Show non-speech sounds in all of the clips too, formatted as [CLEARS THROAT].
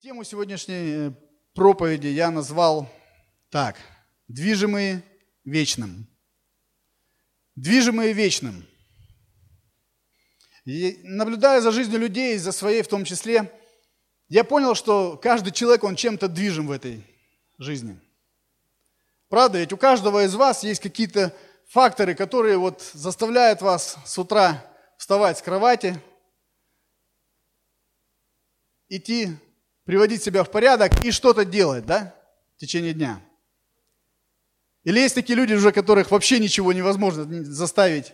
Тему сегодняшней э, проповеди я назвал так. Движимые вечным. Движимые вечным. И наблюдая за жизнью людей, за своей в том числе, я понял, что каждый человек, он чем-то движим в этой жизни. Правда, ведь у каждого из вас есть какие-то факторы, которые вот заставляют вас с утра вставать с кровати, идти приводить себя в порядок и что-то делать, да, в течение дня. Или есть такие люди уже, которых вообще ничего невозможно заставить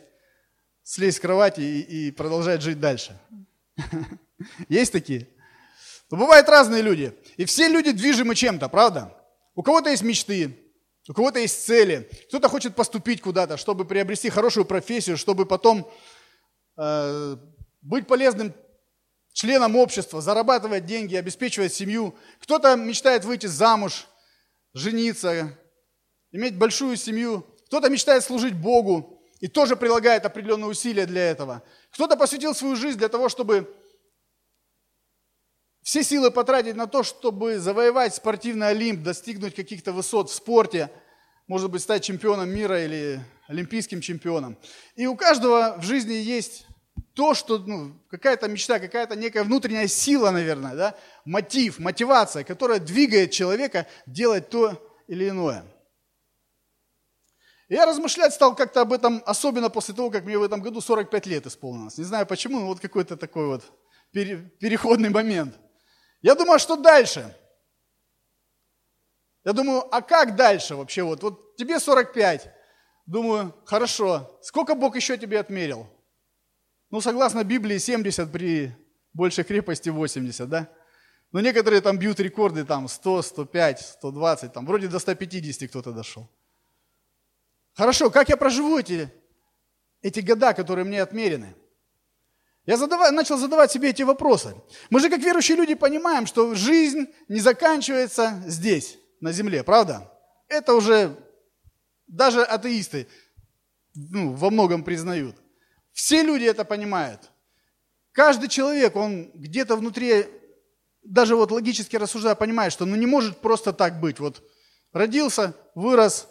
слезть с кровати и, и продолжать жить дальше. [LAUGHS] Есть такие? Но бывают разные люди. И все люди движимы чем-то, правда? У кого-то есть мечты, у кого-то есть цели. Кто-то хочет поступить куда-то, чтобы приобрести хорошую профессию, чтобы потом э, быть полезным членом общества, зарабатывать деньги, обеспечивать семью. Кто-то мечтает выйти замуж, жениться, иметь большую семью. Кто-то мечтает служить Богу и тоже прилагает определенные усилия для этого. Кто-то посвятил свою жизнь для того, чтобы все силы потратить на то, чтобы завоевать спортивный Олимп, достигнуть каких-то высот в спорте, может быть, стать чемпионом мира или олимпийским чемпионом. И у каждого в жизни есть то, что ну, какая-то мечта, какая-то некая внутренняя сила, наверное, да, мотив, мотивация, которая двигает человека делать то или иное. Я размышлять стал как-то об этом, особенно после того, как мне в этом году 45 лет исполнилось. Не знаю почему, но вот какой-то такой вот переходный момент. Я думаю, а что дальше? Я думаю, а как дальше вообще? Вот, вот тебе 45. Думаю, хорошо, сколько Бог еще тебе отмерил? Ну, согласно Библии, 70 при большей крепости 80, да? Но некоторые там бьют рекорды, там 100, 105, 120, там вроде до 150 кто-то дошел. Хорошо, как я проживу эти, эти года, которые мне отмерены? Я задавай, начал задавать себе эти вопросы. Мы же, как верующие люди, понимаем, что жизнь не заканчивается здесь, на земле, правда? Это уже даже атеисты ну, во многом признают. Все люди это понимают. Каждый человек, он где-то внутри, даже вот логически рассуждая, понимает, что ну не может просто так быть. Вот родился, вырос,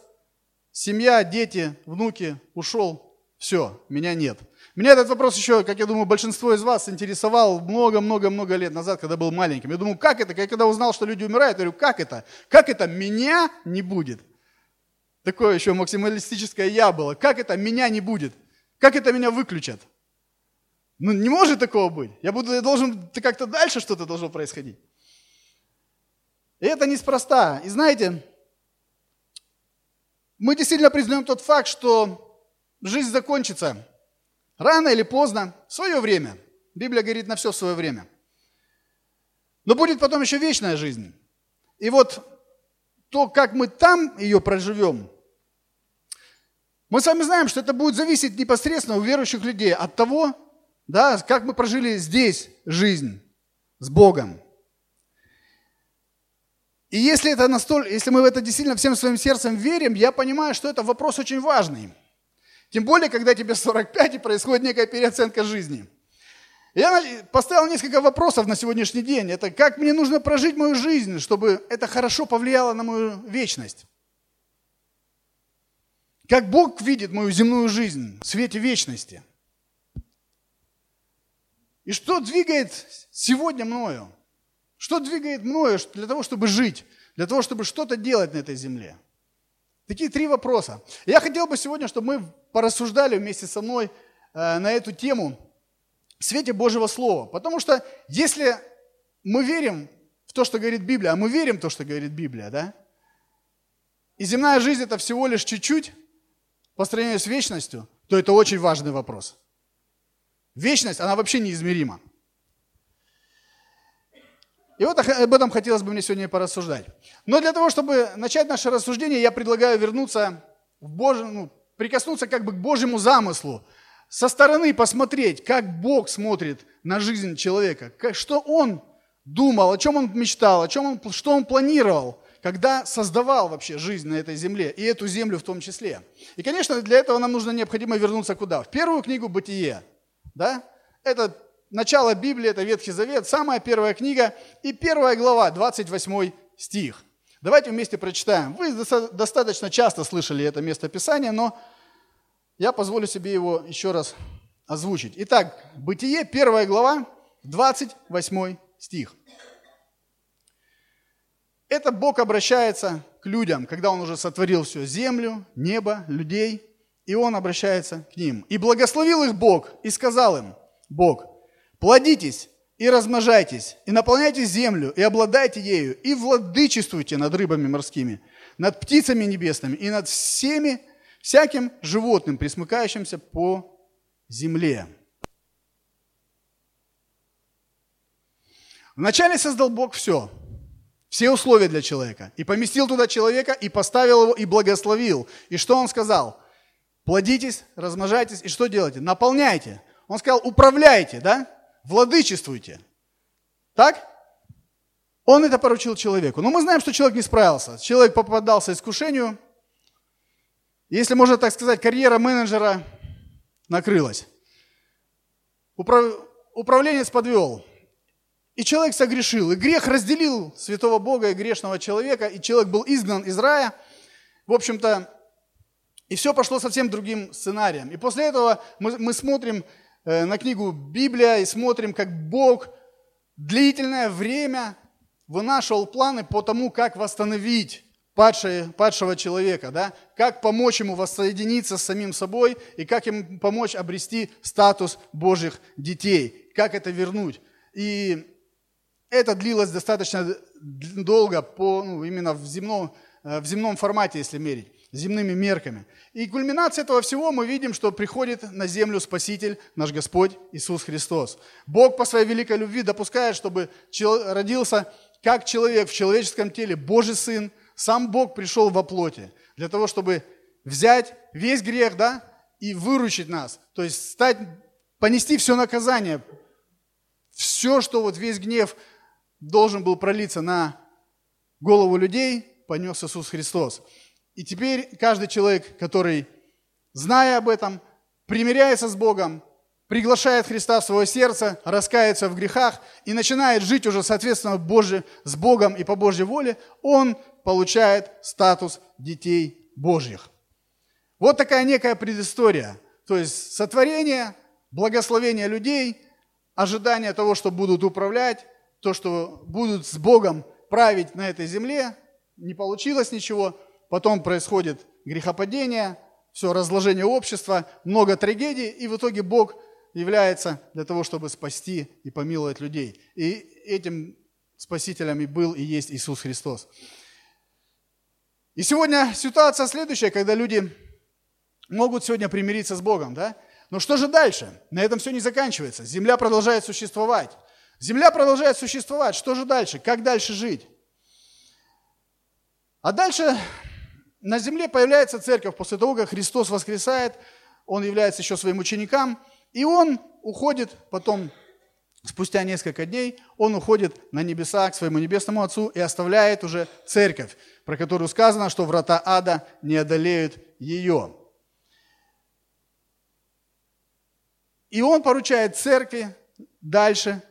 семья, дети, внуки, ушел, все, меня нет. Меня этот вопрос еще, как я думаю, большинство из вас интересовал много-много-много лет назад, когда был маленьким. Я думаю, как это? Я когда узнал, что люди умирают, я говорю, как это? Как это меня не будет? Такое еще максималистическое я было. Как это меня не будет? Как это меня выключат? Ну, не может такого быть. Я, буду, я должен, ты как-то дальше что-то должно происходить. И это неспроста. И знаете, мы действительно признаем тот факт, что жизнь закончится рано или поздно, в свое время. Библия говорит на все в свое время. Но будет потом еще вечная жизнь. И вот то, как мы там ее проживем, мы с вами знаем, что это будет зависеть непосредственно у верующих людей от того, да, как мы прожили здесь жизнь с Богом. И если, это настолько, если мы в это действительно всем своим сердцем верим, я понимаю, что это вопрос очень важный. Тем более, когда тебе 45 и происходит некая переоценка жизни. Я поставил несколько вопросов на сегодняшний день. Это как мне нужно прожить мою жизнь, чтобы это хорошо повлияло на мою вечность. Как Бог видит мою земную жизнь в свете вечности? И что двигает сегодня мною? Что двигает мною для того, чтобы жить, для того, чтобы что-то делать на этой земле? Такие три вопроса. Я хотел бы сегодня, чтобы мы порассуждали вместе со мной э, на эту тему в свете Божьего Слова. Потому что если мы верим в то, что говорит Библия, а мы верим в то, что говорит Библия, да? И земная жизнь это всего лишь чуть-чуть, по сравнению с вечностью, то это очень важный вопрос. Вечность, она вообще неизмерима. И вот об этом хотелось бы мне сегодня порассуждать. Но для того, чтобы начать наше рассуждение, я предлагаю вернуться в Божий, ну, прикоснуться как бы к Божьему замыслу, со стороны посмотреть, как Бог смотрит на жизнь человека, что Он думал, о чем Он мечтал, о чем он, что Он планировал, когда создавал вообще жизнь на этой земле, и эту землю в том числе. И, конечно, для этого нам нужно необходимо вернуться куда? В первую книгу «Бытие». Да? Это начало Библии, это Ветхий Завет, самая первая книга и первая глава, 28 стих. Давайте вместе прочитаем. Вы достаточно часто слышали это местописание, но я позволю себе его еще раз озвучить. Итак, Бытие, первая глава, 28 стих. Это Бог обращается к людям, когда Он уже сотворил все, землю, небо, людей, и Он обращается к ним. «И благословил их Бог, и сказал им, Бог, плодитесь и размножайтесь, и наполняйте землю, и обладайте ею, и владычествуйте над рыбами морскими, над птицами небесными, и над всеми, всяким животным, присмыкающимся по земле». Вначале создал Бог все – все условия для человека. И поместил туда человека, и поставил его, и благословил. И что он сказал? Плодитесь, размножайтесь, и что делайте? Наполняйте. Он сказал, управляйте, да? Владычествуйте. Так? Он это поручил человеку. Но мы знаем, что человек не справился. Человек попадался искушению. Если можно так сказать, карьера менеджера накрылась. Управ... Управленец подвел. И человек согрешил, и грех разделил святого Бога и грешного человека, и человек был изгнан из рая. В общем-то, и все пошло совсем другим сценарием. И после этого мы, мы смотрим э, на книгу Библия и смотрим, как Бог длительное время вынашивал планы по тому, как восстановить падшее, падшего человека, да? как помочь ему воссоединиться с самим собой и как ему помочь обрести статус Божьих детей, как это вернуть. И это длилось достаточно долго, по, ну, именно в земном, э, в земном формате, если мерить, земными мерками. И кульминация этого всего мы видим, что приходит на землю Спаситель, наш Господь Иисус Христос. Бог по своей великой любви допускает, чтобы родился как человек в человеческом теле, Божий Сын, сам Бог пришел во плоти, для того, чтобы взять весь грех, да, и выручить нас, то есть стать, понести все наказание, все, что вот весь гнев должен был пролиться на голову людей, понес Иисус Христос. И теперь каждый человек, который, зная об этом, примиряется с Богом, приглашает Христа в свое сердце, раскается в грехах и начинает жить уже соответственно Божье, с Богом и по Божьей воле, он получает статус детей Божьих. Вот такая некая предыстория. То есть сотворение, благословение людей, ожидание того, что будут управлять, то, что будут с Богом править на этой земле, не получилось ничего, потом происходит грехопадение, все разложение общества, много трагедий, и в итоге Бог является для того, чтобы спасти и помиловать людей. И этим спасителем и был и есть Иисус Христос. И сегодня ситуация следующая, когда люди могут сегодня примириться с Богом, да? Но что же дальше? На этом все не заканчивается. Земля продолжает существовать. Земля продолжает существовать. Что же дальше? Как дальше жить? А дальше на земле появляется церковь после того, как Христос воскресает, он является еще своим ученикам, и он уходит потом, спустя несколько дней, он уходит на небеса к своему небесному Отцу и оставляет уже церковь, про которую сказано, что врата ада не одолеют ее. И он поручает церкви дальше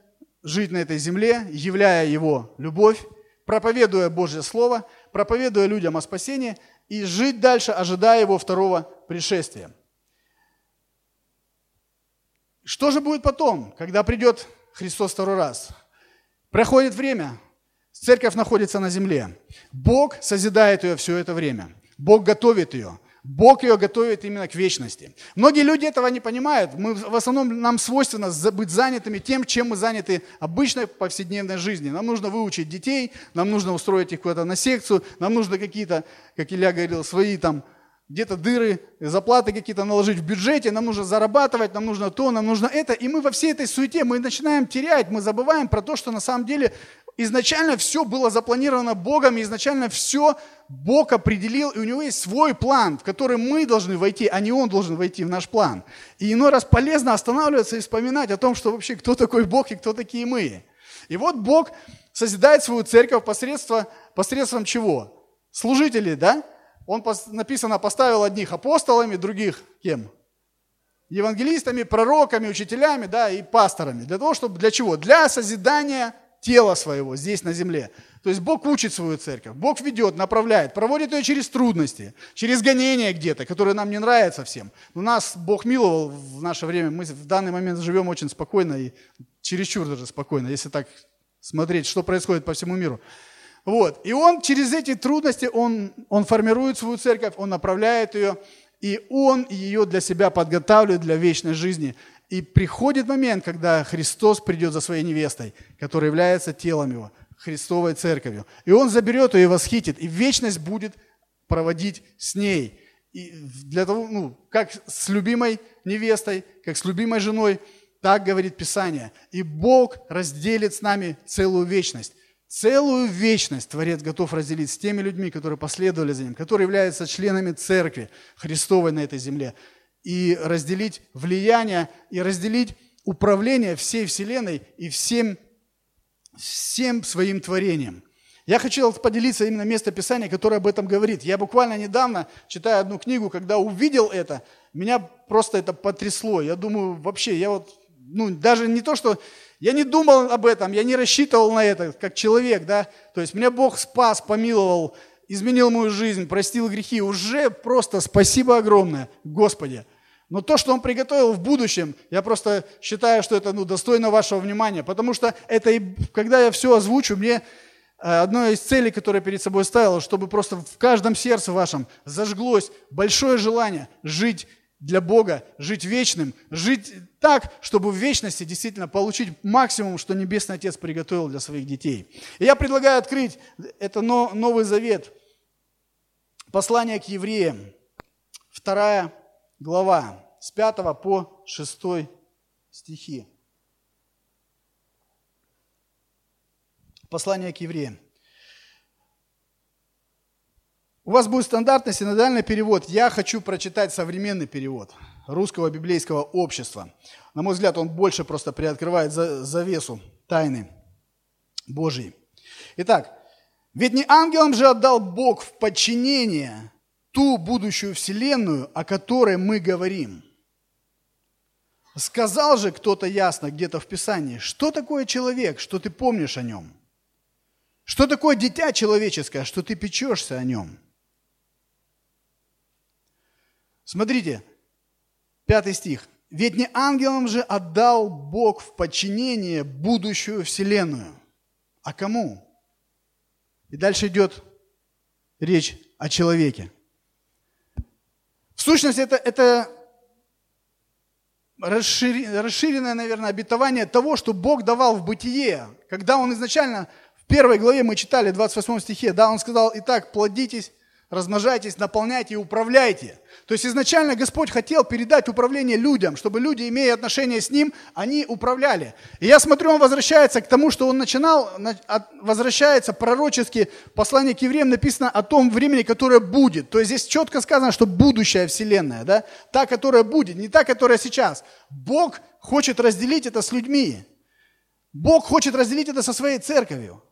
жить на этой земле, являя Его любовь, проповедуя Божье Слово, проповедуя людям о спасении и жить дальше, ожидая Его второго пришествия. Что же будет потом, когда придет Христос второй раз? Проходит время, церковь находится на земле. Бог созидает ее все это время. Бог готовит ее. Бог ее готовит именно к вечности. Многие люди этого не понимают. Мы, в основном нам свойственно быть занятыми тем, чем мы заняты обычной повседневной жизни. Нам нужно выучить детей, нам нужно устроить их куда-то на секцию, нам нужно какие-то, как Илья говорил, свои там где-то дыры, заплаты какие-то наложить в бюджете, нам нужно зарабатывать, нам нужно то, нам нужно это. И мы во всей этой суете, мы начинаем терять, мы забываем про то, что на самом деле изначально все было запланировано Богом, и изначально все Бог определил, и у него есть свой план, в который мы должны войти, а не он должен войти в наш план. И иной раз полезно останавливаться и вспоминать о том, что вообще кто такой Бог и кто такие мы. И вот Бог созидает свою церковь посредством, посредством чего? Служителей, да? Он, написано, поставил одних апостолами, других кем? евангелистами, пророками, учителями, да, и пасторами. Для того, чтобы, для чего? Для созидания тела своего здесь на земле. То есть Бог учит свою церковь, Бог ведет, направляет, проводит ее через трудности, через гонения где-то, которые нам не нравятся всем. Но нас Бог миловал в наше время, мы в данный момент живем очень спокойно и чересчур даже спокойно, если так смотреть, что происходит по всему миру. Вот. И он через эти трудности, он, он формирует свою церковь, он направляет ее, и он ее для себя подготавливает для вечной жизни. И приходит момент, когда Христос придет за своей невестой, которая является телом его – Христовой церковью. И Он заберет ее и восхитит, и вечность будет проводить с ней. И для того, ну, как с любимой невестой, как с любимой женой, так говорит Писание. И Бог разделит с нами целую вечность. Целую вечность Творец готов разделить с теми людьми, которые последовали за Ним, которые являются членами Церкви Христовой на этой земле. И разделить влияние, и разделить управление всей Вселенной и всем всем своим творением. Я хочу поделиться именно место Писания, которое об этом говорит. Я буквально недавно, читая одну книгу, когда увидел это, меня просто это потрясло. Я думаю, вообще, я вот, ну, даже не то, что... Я не думал об этом, я не рассчитывал на это, как человек, да. То есть меня Бог спас, помиловал, изменил мою жизнь, простил грехи. Уже просто спасибо огромное, Господи. Но то, что Он приготовил в будущем, я просто считаю, что это ну, достойно вашего внимания. Потому что это, когда я все озвучу, мне э, одно из целей, которое перед собой ставил, чтобы просто в каждом сердце вашем зажглось большое желание жить для Бога, жить вечным, жить так, чтобы в вечности действительно получить максимум, что Небесный Отец приготовил для своих детей. И я предлагаю открыть это Новый Завет, послание к евреям, вторая глава, с 5 по 6 стихи. Послание к евреям. У вас будет стандартный синодальный перевод. Я хочу прочитать современный перевод русского библейского общества. На мой взгляд, он больше просто приоткрывает завесу тайны Божьей. Итак, ведь не ангелам же отдал Бог в подчинение ту будущую вселенную, о которой мы говорим – Сказал же кто-то ясно где-то в Писании, что такое человек, что ты помнишь о нем? Что такое дитя человеческое, что ты печешься о нем? Смотрите, пятый стих. Ведь не ангелам же отдал Бог в подчинение будущую вселенную. А кому? И дальше идет речь о человеке. В сущности, это, это расширенное, наверное, обетование того, что Бог давал в бытие. Когда Он изначально, в первой главе мы читали, 28 стихе, да, Он сказал, итак, плодитесь, размножайтесь, наполняйте и управляйте. То есть изначально Господь хотел передать управление людям, чтобы люди, имея отношение с Ним, они управляли. И я смотрю, он возвращается к тому, что он начинал, возвращается пророчески, послание к евреям написано о том времени, которое будет. То есть здесь четко сказано, что будущая вселенная, да, та, которая будет, не та, которая сейчас. Бог хочет разделить это с людьми. Бог хочет разделить это со своей церковью.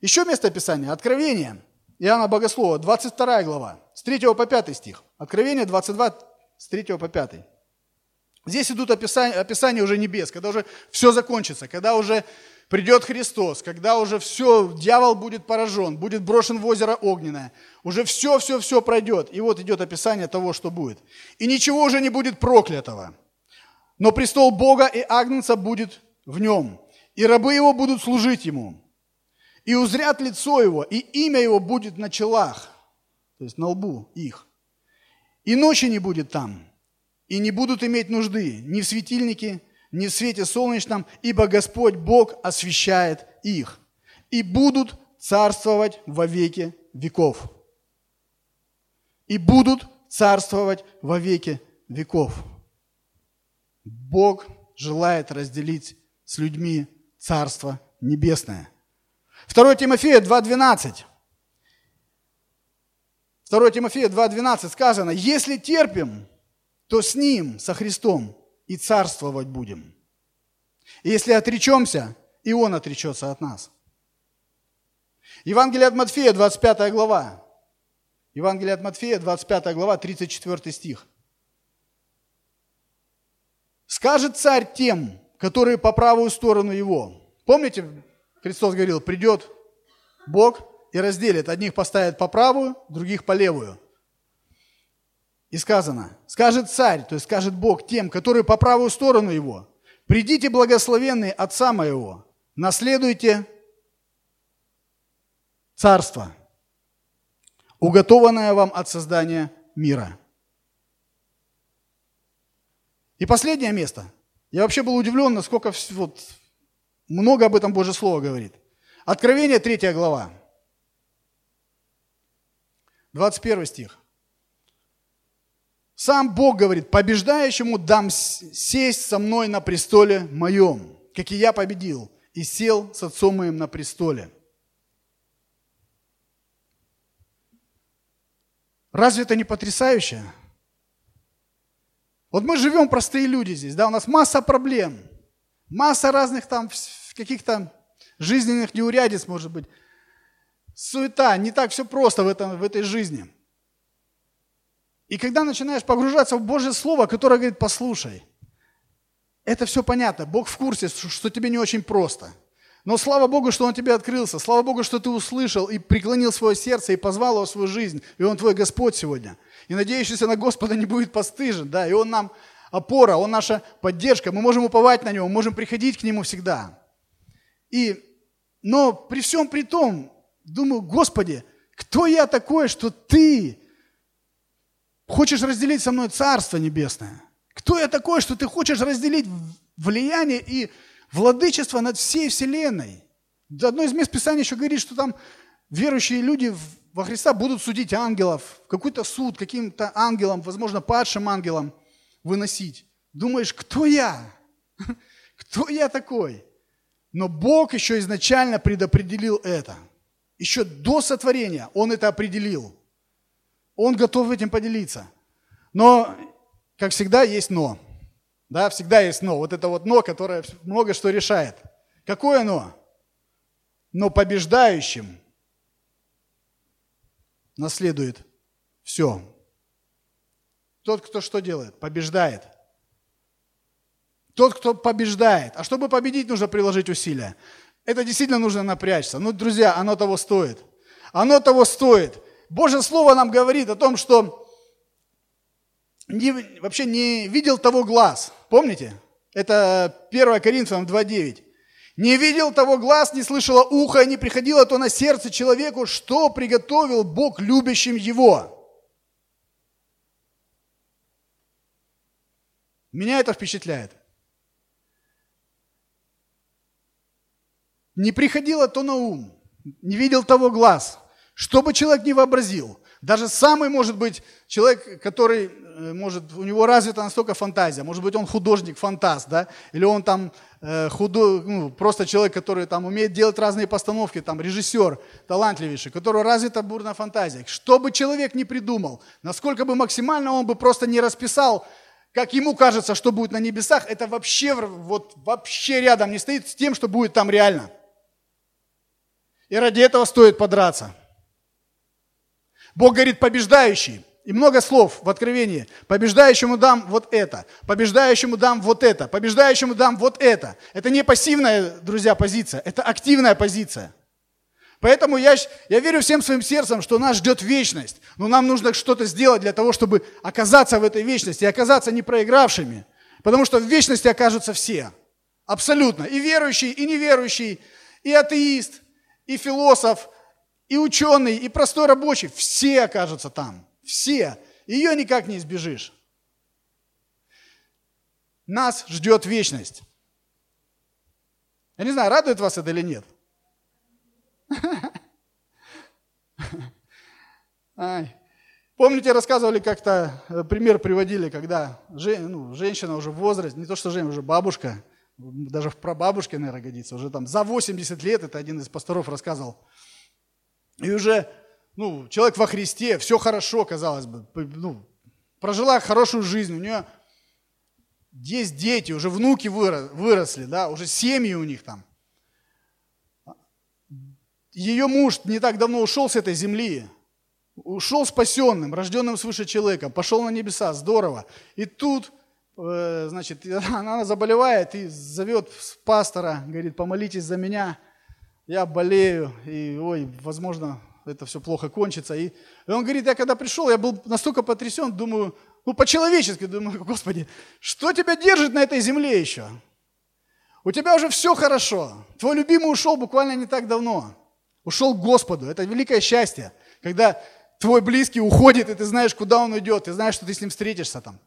Еще место Писания, Откровение – Иоанна Богослова, 22 глава, с 3 по 5 стих. Откровение 22, с 3 по 5. Здесь идут описания, описания уже небес, когда уже все закончится, когда уже придет Христос, когда уже все, дьявол будет поражен, будет брошен в озеро огненное, уже все-все-все пройдет. И вот идет описание того, что будет. И ничего уже не будет проклятого. Но престол Бога и Агнца будет в нем, и рабы его будут служить ему и узрят лицо его, и имя его будет на челах, то есть на лбу их. И ночи не будет там, и не будут иметь нужды ни в светильнике, ни в свете солнечном, ибо Господь Бог освещает их. И будут царствовать во веки веков. И будут царствовать во веки веков. Бог желает разделить с людьми Царство Небесное – 2 Тимофея 2.12. 2 Тимофея 2.12 сказано, если терпим, то с Ним, со Христом, и царствовать будем. И если отречемся, и Он отречется от нас. Евангелие от Матфея, 25 глава. Евангелие от Матфея, 25 глава, 34 стих. Скажет царь тем, которые по правую сторону его. Помните, Христос говорил, придет Бог и разделит. Одних поставит по правую, других по левую. И сказано, скажет царь, то есть скажет Бог тем, которые по правую сторону его, придите благословенные Отца моего, наследуйте царство, уготованное вам от создания мира. И последнее место. Я вообще был удивлен, насколько вот, много об этом Божье Слово говорит. Откровение, 3 глава. 21 стих. Сам Бог говорит, побеждающему дам сесть со мной на престоле моем, как и я победил, и сел с отцом моим на престоле. Разве это не потрясающе? Вот мы живем простые люди здесь, да, у нас масса проблем, масса разных там каких-то жизненных неурядиц, может быть, суета, не так все просто в, этом, в этой жизни – и когда начинаешь погружаться в Божье Слово, которое говорит, послушай, это все понятно, Бог в курсе, что тебе не очень просто. Но слава Богу, что Он тебе открылся, слава Богу, что ты услышал и преклонил свое сердце и позвал его в свою жизнь, и Он твой Господь сегодня. И надеющийся на Господа не будет постыжен, да, и Он нам опора, Он наша поддержка, мы можем уповать на Него, мы можем приходить к Нему всегда. И, но при всем при том, думаю, Господи, кто я такой, что Ты Хочешь разделить со мной Царство Небесное? Кто я такой, что ты хочешь разделить влияние и владычество над всей Вселенной? Одно из мест Писания еще говорит, что там верующие люди во Христа будут судить ангелов, какой-то суд каким-то ангелам, возможно, падшим ангелам выносить. Думаешь, кто я? [LAUGHS] Кто я такой? Но Бог еще изначально предопределил это. Еще до сотворения Он это определил. Он готов этим поделиться. Но, как всегда, есть но. Да, всегда есть но. Вот это вот но, которое много что решает. Какое но? Но побеждающим наследует все. Тот, кто что делает? Побеждает. Тот, кто побеждает. А чтобы победить, нужно приложить усилия. Это действительно нужно напрячься. Ну, друзья, оно того стоит. Оно того стоит. Божье Слово нам говорит о том, что не, вообще не видел того глаз. Помните? Это 1 Коринфянам 2.9. Не видел того глаз, не слышало ухо, не приходило то на сердце человеку, что приготовил Бог любящим его. Меня это впечатляет. Не приходило то на ум, не видел того глаз, что бы человек ни вообразил, даже самый, может быть, человек, который, э, может, у него развита настолько фантазия, может быть, он художник, фантаст, да, или он там э, худой, ну, просто человек, который там умеет делать разные постановки, там, режиссер талантливейший, у которого развита бурная фантазия. Что бы человек ни придумал, насколько бы максимально он бы просто не расписал, как ему кажется, что будет на небесах, это вообще, вот, вообще рядом не стоит с тем, что будет там реально. И ради этого стоит подраться. Бог говорит побеждающий. И много слов в Откровении. Побеждающему дам вот это, побеждающему дам вот это, побеждающему дам вот это. Это не пассивная, друзья, позиция, это активная позиция. Поэтому я, я верю всем своим сердцем, что нас ждет вечность. Но нам нужно что-то сделать для того, чтобы оказаться в этой вечности и оказаться не проигравшими. Потому что в вечности окажутся все. Абсолютно. И верующий, и неверующий, и атеист, и философ, и ученый, и простой рабочий, все окажутся там. Все. Ее никак не избежишь. Нас ждет вечность. Я не знаю, радует вас это или нет. Помните, рассказывали как-то, э, пример приводили, когда ну, женщина уже в возрасте, не то что женщина, уже бабушка, даже в прабабушке, наверное, годится, уже там за 80 лет, это один из пасторов рассказывал, и уже ну, человек во Христе, все хорошо, казалось бы, ну, прожила хорошую жизнь, у нее есть дети, уже внуки выросли, да, уже семьи у них там. Ее муж не так давно ушел с этой земли, ушел спасенным, рожденным свыше человеком, пошел на небеса, здорово. И тут значит, [LAUGHS] она заболевает и зовет пастора, говорит, помолитесь за меня, я болею, и, ой, возможно, это все плохо кончится. И, и он говорит, я когда пришел, я был настолько потрясен, думаю, ну, по-человечески, думаю, [LAUGHS] Господи, что тебя держит на этой земле еще? У тебя уже все хорошо. Твой любимый ушел буквально не так давно. Ушел к Господу. Это великое счастье, когда твой близкий уходит, и ты знаешь, куда он идет, ты знаешь, что ты с ним встретишься там.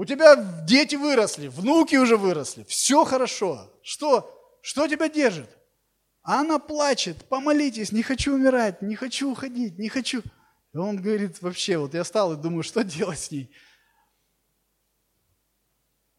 У тебя дети выросли, внуки уже выросли, все хорошо. Что? Что тебя держит? А она плачет, помолитесь, не хочу умирать, не хочу уходить, не хочу. И он говорит, вообще, вот я стал и думаю, что делать с ней?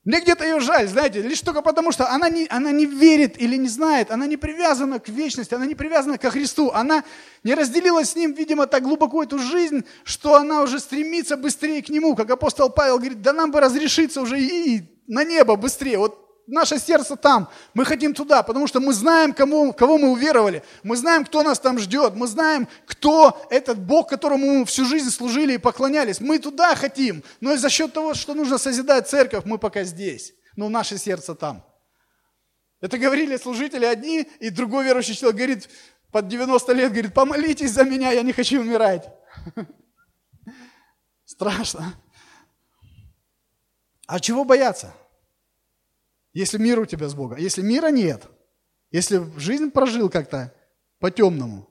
Мне где-то ее жаль, знаете, лишь только потому, что она не, она не верит или не знает, она не привязана к вечности, она не привязана ко Христу, она не разделила с Ним, видимо, так глубоко эту жизнь, что она уже стремится быстрее к Нему, как апостол Павел говорит, да нам бы разрешиться уже и на небо быстрее. Вот наше сердце там, мы хотим туда, потому что мы знаем, кому, кого мы уверовали, мы знаем, кто нас там ждет, мы знаем, кто этот Бог, которому мы всю жизнь служили и поклонялись. Мы туда хотим, но за счет того, что нужно созидать церковь, мы пока здесь, но наше сердце там. Это говорили служители одни, и другой верующий человек говорит, под 90 лет, говорит, помолитесь за меня, я не хочу умирать. [LAUGHS] Страшно. А чего бояться? Если мир у тебя с Богом. Если мира нет, если жизнь прожил как-то по-темному,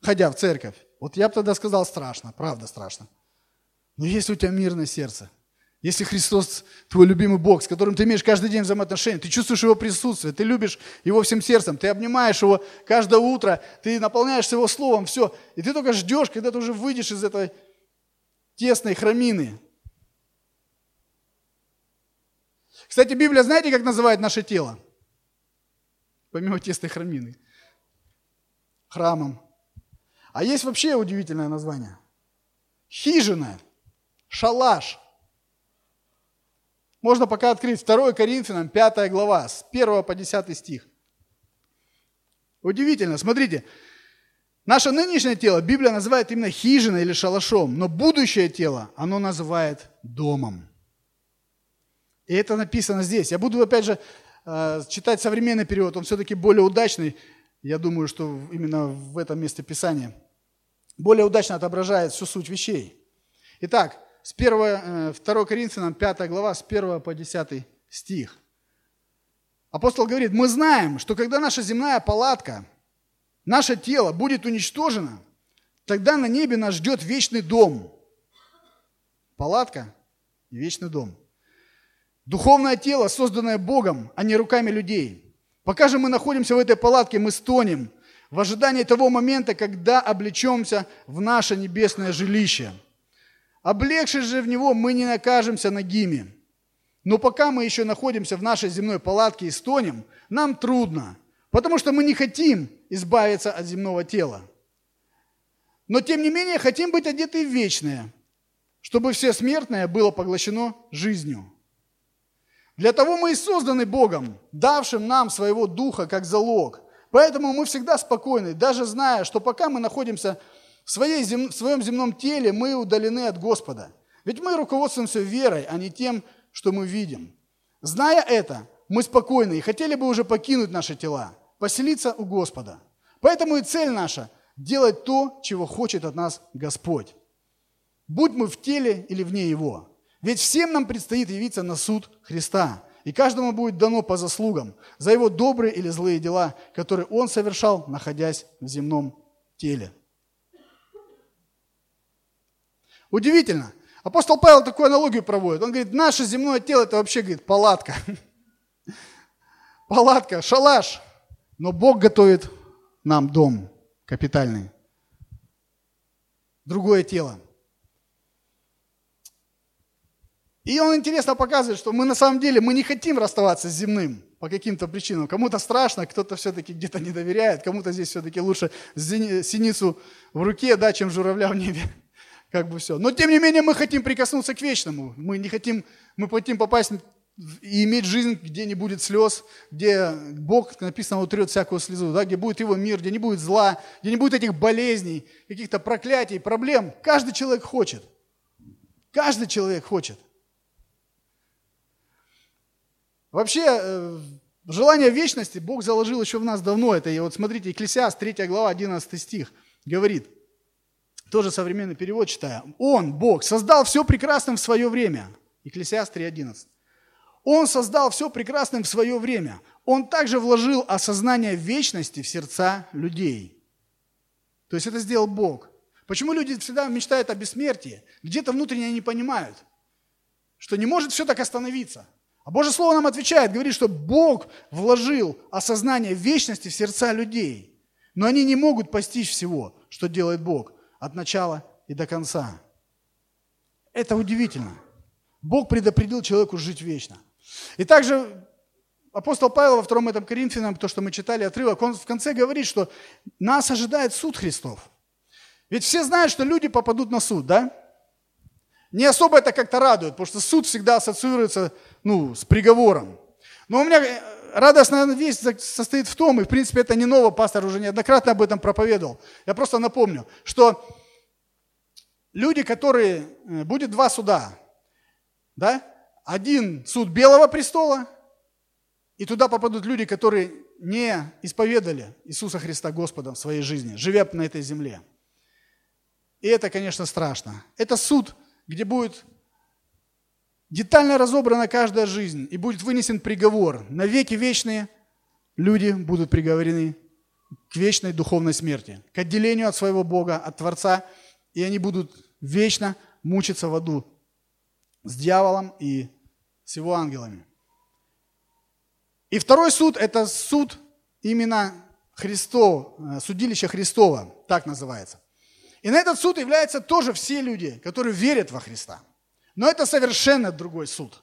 ходя в церковь, вот я бы тогда сказал страшно, правда страшно. Но если у тебя мирное сердце, если Христос твой любимый Бог, с которым ты имеешь каждый день взаимоотношения, ты чувствуешь Его присутствие, ты любишь Его всем сердцем, ты обнимаешь Его каждое утро, ты наполняешься Его Словом, все. И ты только ждешь, когда ты уже выйдешь из этой тесной храмины, Кстати, Библия, знаете, как называет наше тело? Помимо тесной храмины. Храмом. А есть вообще удивительное название. Хижина, шалаш. Можно пока открыть 2 Коринфянам, 5 глава, с 1 по 10 стих. Удивительно, смотрите, наше нынешнее тело Библия называет именно хижиной или шалашом, но будущее тело оно называет домом. И это написано здесь. Я буду, опять же, э, читать современный перевод, он все-таки более удачный. Я думаю, что именно в этом месте Писания. Более удачно отображает всю суть вещей. Итак, с 1, 2 Коринфянам 5 глава, с 1 по 10 стих. Апостол говорит, мы знаем, что когда наша земная палатка, наше тело будет уничтожено, тогда на небе нас ждет вечный дом. Палатка и вечный дом. Духовное тело, созданное Богом, а не руками людей. Пока же мы находимся в этой палатке, мы стонем в ожидании того момента, когда облечемся в наше небесное жилище. Облегшись же в него, мы не накажемся ногими. Но пока мы еще находимся в нашей земной палатке и стонем, нам трудно, потому что мы не хотим избавиться от земного тела. Но тем не менее хотим быть одеты в вечное, чтобы все смертное было поглощено жизнью. Для того мы и созданы Богом, давшим нам своего Духа как залог. Поэтому мы всегда спокойны, даже зная, что пока мы находимся в, своей зем... в своем земном теле, мы удалены от Господа. Ведь мы руководствуемся верой, а не тем, что мы видим. Зная это, мы спокойны и хотели бы уже покинуть наши тела, поселиться у Господа. Поэтому и цель наша – делать то, чего хочет от нас Господь. Будь мы в теле или вне Его – ведь всем нам предстоит явиться на суд Христа, и каждому будет дано по заслугам за его добрые или злые дела, которые он совершал, находясь в земном теле. Удивительно. Апостол Павел такую аналогию проводит. Он говорит, наше земное тело это вообще, говорит, палатка. [LAUGHS] Палатка, шалаш. Но Бог готовит нам дом капитальный. Другое тело. И он интересно показывает, что мы на самом деле мы не хотим расставаться с земным по каким-то причинам. Кому-то страшно, кто-то все-таки где-то не доверяет, кому-то здесь все-таки лучше синицу в руке, да, чем журавля в небе. [LAUGHS] Как бы все. Но тем не менее мы хотим прикоснуться к вечному. Мы не хотим, мы хотим попасть и иметь жизнь, где не будет слез, где Бог, написано, утрет всякую слезу, да, где будет Его мир, где не будет зла, где не будет этих болезней, каких-то проклятий, проблем. Каждый человек хочет. Каждый человек хочет. Вообще, э, желание вечности Бог заложил еще в нас давно. Это, и вот смотрите, Екклесиас, 3 глава, 11 стих, говорит, тоже современный перевод читаю. Он, Бог, создал все прекрасным в свое время. Екклесиас 3.11. Он создал все прекрасным в свое время. Он также вложил осознание вечности в сердца людей. То есть это сделал Бог. Почему люди всегда мечтают о бессмертии? Где-то внутренне они понимают, что не может все так остановиться. А Божье Слово нам отвечает, говорит, что Бог вложил осознание вечности в сердца людей. Но они не могут постичь всего, что делает Бог от начала и до конца. Это удивительно. Бог предопределил человеку жить вечно. И также апостол Павел во втором этом Коринфянам, то, что мы читали отрывок, он в конце говорит, что нас ожидает суд Христов. Ведь все знают, что люди попадут на суд, да? Не особо это как-то радует, потому что суд всегда ассоциируется ну, с приговором. Но у меня э, радостная весть состоит в том, и в принципе это не ново, пастор уже неоднократно об этом проповедовал. Я просто напомню, что люди, которые... Э, будет два суда, да? Один суд Белого престола, и туда попадут люди, которые не исповедали Иисуса Христа Господом в своей жизни, живя на этой земле. И это, конечно, страшно. Это суд, где будет детально разобрана каждая жизнь, и будет вынесен приговор. На веки вечные люди будут приговорены к вечной духовной смерти, к отделению от своего Бога, от Творца, и они будут вечно мучиться в аду с дьяволом и с его ангелами. И второй суд – это суд именно Христов, э, судилище Христова, так называется. И на этот суд являются тоже все люди, которые верят во Христа. Но это совершенно другой суд.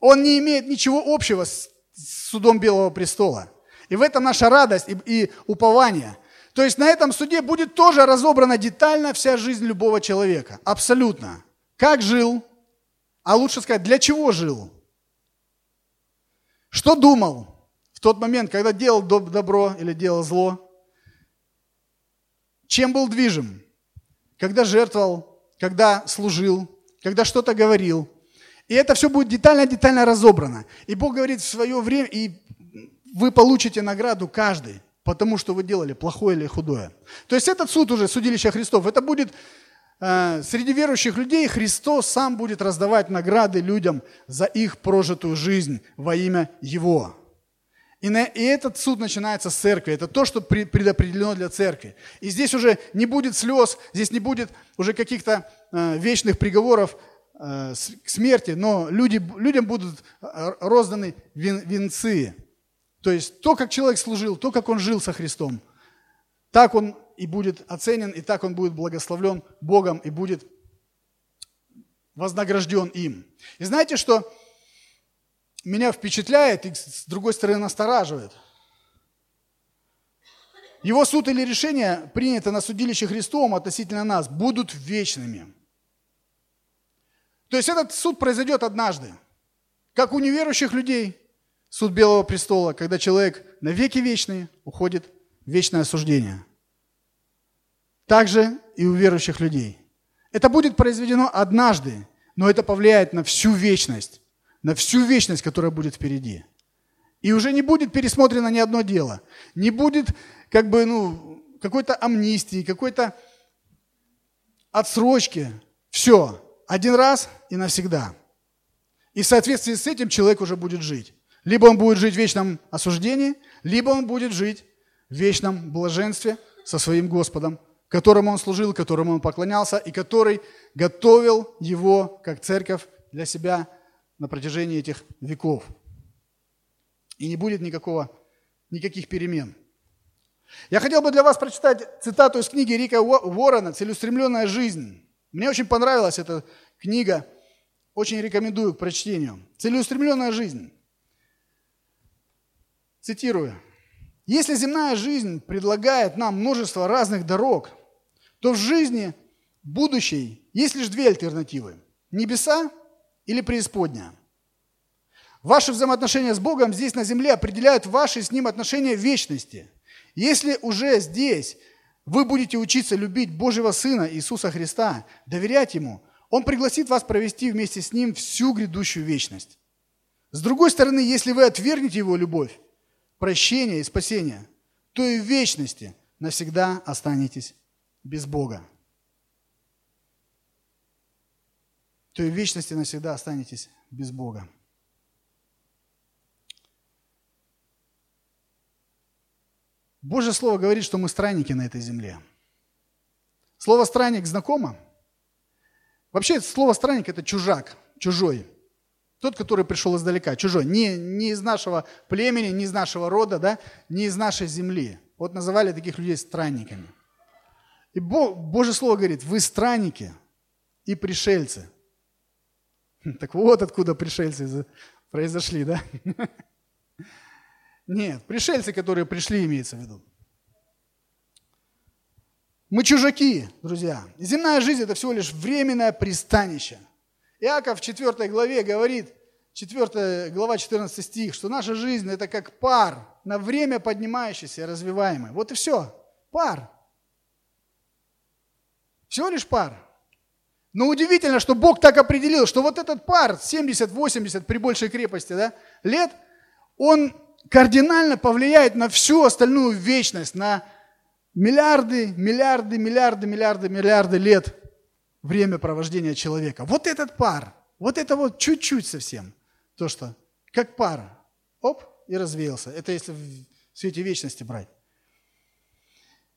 Он не имеет ничего общего с судом Белого престола. И в этом наша радость и, и упование. То есть на этом суде будет тоже разобрана детально вся жизнь любого человека. Абсолютно. Как жил, а лучше сказать, для чего жил. Что думал в тот момент, когда делал добро или делал зло. Чем был движим когда жертвовал, когда служил, когда что-то говорил. И это все будет детально-детально разобрано. И Бог говорит в свое время, и вы получите награду каждый, потому что вы делали плохое или худое. То есть этот суд уже, судилище Христов, это будет э, среди верующих людей Христос сам будет раздавать награды людям за их прожитую жизнь во имя Его. И, этот суд начинается с церкви. Это то, что предопределено для церкви. И здесь уже не будет слез, здесь не будет уже каких-то э, вечных приговоров э, к смерти, но люди, людям будут э, розданы вен, венцы. То есть то, как человек служил, то, как он жил со Христом, так он и будет оценен, и так он будет благословлен Богом и будет вознагражден им. И знаете, что меня впечатляет и, с другой стороны, настораживает. Его суд или решение, принято на судилище Христовом относительно нас, будут вечными. То есть этот суд произойдет однажды. Как у неверующих людей, суд Белого престола, когда человек на веки вечные уходит в вечное осуждение. Также и у верующих людей. Это будет произведено однажды, но это повлияет на всю вечность на всю вечность, которая будет впереди. И уже не будет пересмотрено ни одно дело. Не будет как бы, ну, какой-то амнистии, какой-то отсрочки. Все. Один раз и навсегда. И в соответствии с этим человек уже будет жить. Либо он будет жить в вечном осуждении, либо он будет жить в вечном блаженстве со своим Господом, которому он служил, которому он поклонялся, и который готовил его, как церковь, для себя на протяжении этих веков. И не будет никакого, никаких перемен. Я хотел бы для вас прочитать цитату из книги Рика Уоррена «Целеустремленная жизнь». Мне очень понравилась эта книга, очень рекомендую к прочтению. «Целеустремленная жизнь». Цитирую. «Если земная жизнь предлагает нам множество разных дорог, то в жизни будущей есть лишь две альтернативы – небеса или преисподняя. Ваши взаимоотношения с Богом здесь на земле определяют ваши с Ним отношения в вечности. Если уже здесь вы будете учиться любить Божьего Сына Иисуса Христа, доверять Ему, Он пригласит вас провести вместе с Ним всю грядущую вечность. С другой стороны, если вы отвергнете Его любовь, прощение и спасение, то и в вечности навсегда останетесь без Бога. То и в вечности навсегда останетесь без Бога. Божье Слово говорит, что мы странники на этой земле. Слово «странник» знакомо? Вообще, слово «странник» – это чужак, чужой. Тот, который пришел издалека, чужой. Не, не из нашего племени, не из нашего рода, да, не из нашей земли. Вот называли таких людей странниками. И Бог, Божье Слово говорит, вы странники и пришельцы. [LAUGHS] Так вот откуда пришельцы произошли, да? [LAUGHS] Нет, пришельцы, которые пришли, имеется в виду. Мы чужаки, друзья. Земная жизнь – это всего лишь временное пристанище. Иаков в 4 главе говорит, 4 глава 14 стих, что наша жизнь – это как пар, на время поднимающийся и развиваемый. Вот и все. Пар. Всего лишь пар. Но удивительно, что Бог так определил, что вот этот пар 70-80 при большей крепости да, лет, он кардинально повлияет на всю остальную вечность, на миллиарды, миллиарды, миллиарды, миллиарды, миллиарды лет время провождения человека. Вот этот пар, вот это вот чуть-чуть совсем, то, что как пар, оп, и развеялся. Это если в свете вечности брать.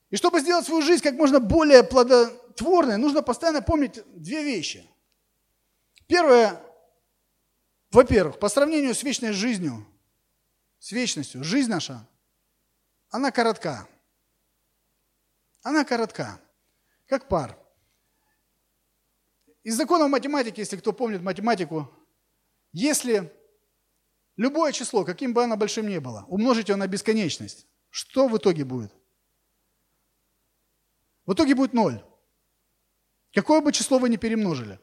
И чтобы сделать свою жизнь как можно более плодотворной, нужно постоянно помнить две вещи. Первое, во-первых, по сравнению с вечной жизнью, с вечностью. Жизнь наша, она коротка. Она коротка, как пар. Из законов математики, если кто помнит математику, если любое число, каким бы оно большим ни было, умножить его на бесконечность, что в итоге будет? В итоге будет ноль. Какое бы число вы ни перемножили?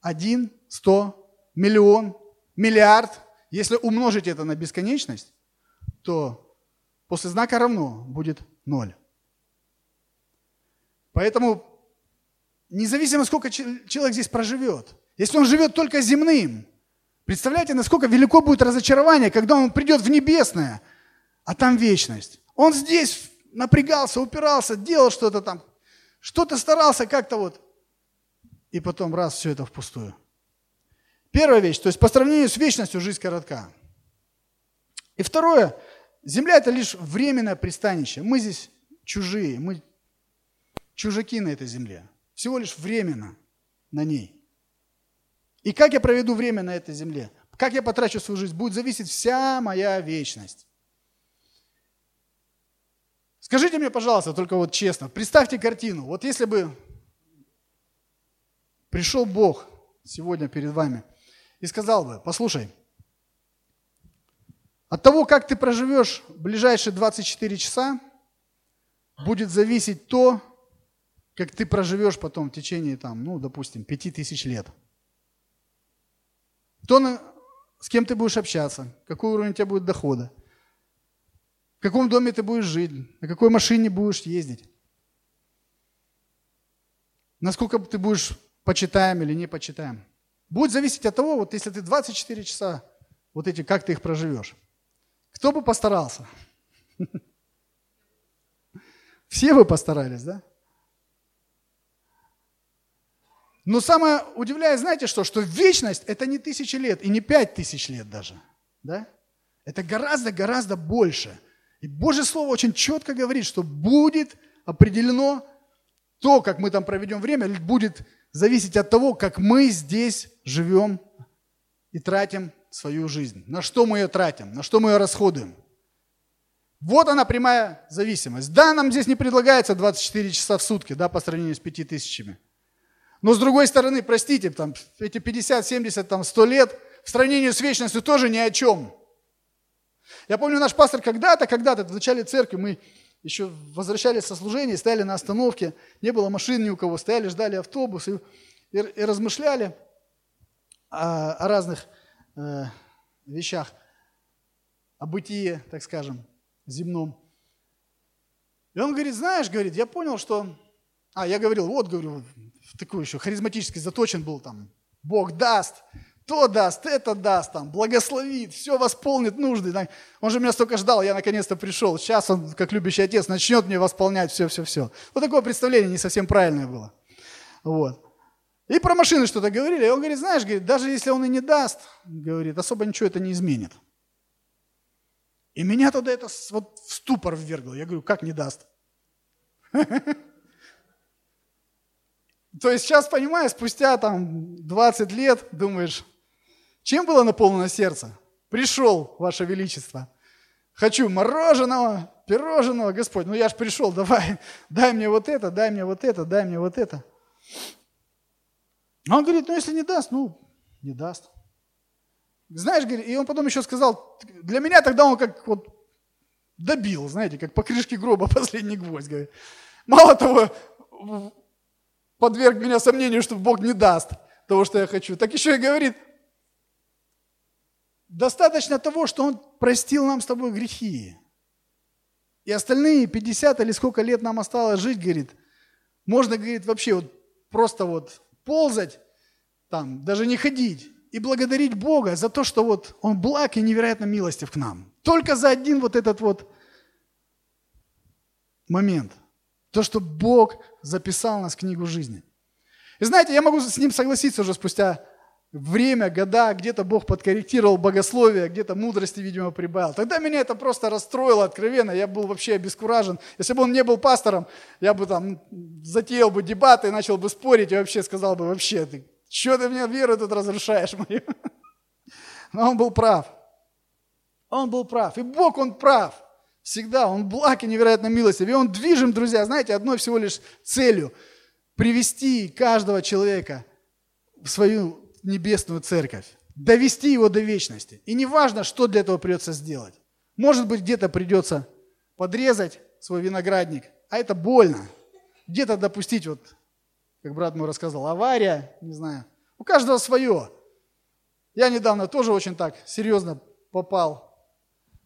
Один, сто, миллион, миллиард. Если умножить это на бесконечность, то после знака равно будет ноль. Поэтому независимо, сколько человек здесь проживет, если он живет только земным, представляете, насколько велико будет разочарование, когда он придет в небесное, а там вечность. Он здесь напрягался, упирался, делал что-то там, что-то старался как-то вот, и потом раз, все это впустую. Первая вещь, то есть по сравнению с вечностью жизнь коротка. И второе, земля это лишь временное пристанище. Мы здесь чужие, мы чужаки на этой земле. Всего лишь временно на ней. И как я проведу время на этой земле, как я потрачу свою жизнь, будет зависеть вся моя вечность. Скажите мне, пожалуйста, только вот честно, представьте картину. Вот если бы пришел Бог сегодня перед вами и сказал бы, послушай, от того, как ты проживешь ближайшие 24 часа, будет зависеть то, как ты проживешь потом в течение, там, ну, допустим, 5000 лет. То, с кем ты будешь общаться, какой уровень у тебя будет дохода, в каком доме ты будешь жить, на какой машине будешь ездить, насколько ты будешь почитаем или не почитаем. Будет зависеть от того, вот если ты 24 часа, вот эти, как ты их проживешь. Кто бы постарался? [LAUGHS] Все бы постарались, да? Но самое удивляет, знаете что? Что вечность – это не тысячи лет и не пять тысяч лет даже. Да? Это гораздо-гораздо больше. И Божье Слово очень четко говорит, что будет определено то, как мы там проведем время, будет зависеть от того, как мы здесь живем и тратим свою жизнь. На что мы ее тратим, на что мы ее расходуем. Вот она прямая зависимость. Да, нам здесь не предлагается 24 часа в сутки, да, по сравнению с 5 тысячами. Но с другой стороны, простите, там, эти 50, 70, там, 100 лет в сравнении с вечностью тоже ни о чем. Я помню, наш пастор когда-то, когда-то, в начале церкви, мы еще возвращались со служения, стояли на остановке, не было машин ни у кого, стояли, ждали автобус и, и, и размышляли о, о разных э, вещах, о бытии, так скажем, земном. И он говорит, знаешь, говорит, я понял, что... А, я говорил, вот, говорю, такой еще харизматически заточен был там, Бог даст, то даст, это даст, там, благословит, все восполнит нужды. Он же меня столько ждал, я наконец-то пришел. Сейчас он, как любящий отец, начнет мне восполнять все-все-все. Вот такое представление не совсем правильное было. Вот. И про машины что-то говорили. И он говорит, знаешь, говорит, даже если он и не даст, говорит, особо ничего это не изменит. И меня тогда это вот в ступор ввергло. Я говорю, как не даст? [LAUGHS] То есть сейчас, понимаешь, спустя там 20 лет думаешь, чем было наполнено сердце? Пришел, Ваше Величество. Хочу мороженого, пирожного, Господь. Ну я ж пришел, давай, дай мне вот это, дай мне вот это, дай мне вот это. Он говорит, ну если не даст, ну не даст. Знаешь, говорит, и он потом еще сказал, для меня тогда он как вот добил, знаете, как по крышке гроба [LAUGHS] последний гвоздь. Говорит. Мало того, подверг меня сомнению, что Бог не даст того, что я хочу. Так еще и говорит, достаточно того, что Он простил нам с тобой грехи. И остальные 50 или сколько лет нам осталось жить, говорит, можно, говорит, вообще вот просто вот ползать, там, даже не ходить, и благодарить Бога за то, что вот Он благ и невероятно милостив к нам. Только за один вот этот вот момент. То, что Бог записал нас в книгу жизни. И знаете, я могу с ним согласиться уже спустя время, года, где-то Бог подкорректировал богословие, где-то мудрости, видимо, прибавил. Тогда меня это просто расстроило откровенно, я был вообще обескуражен. Если бы он не был пастором, я бы там затеял бы дебаты, начал бы спорить и вообще сказал бы, вообще, ты, что ты мне веру тут разрушаешь [LAUGHS] мою? Но он был прав. Он был прав. И Бог, Он прав. Всегда. Он благ и невероятно милостив. И Он движим, друзья, знаете, одной всего лишь целью – привести каждого человека в свою небесную церковь, довести его до вечности. И не важно, что для этого придется сделать. Может быть, где-то придется подрезать свой виноградник, а это больно. Где-то допустить, вот, как брат мой рассказал, авария, не знаю. У каждого свое. Я недавно тоже очень так серьезно попал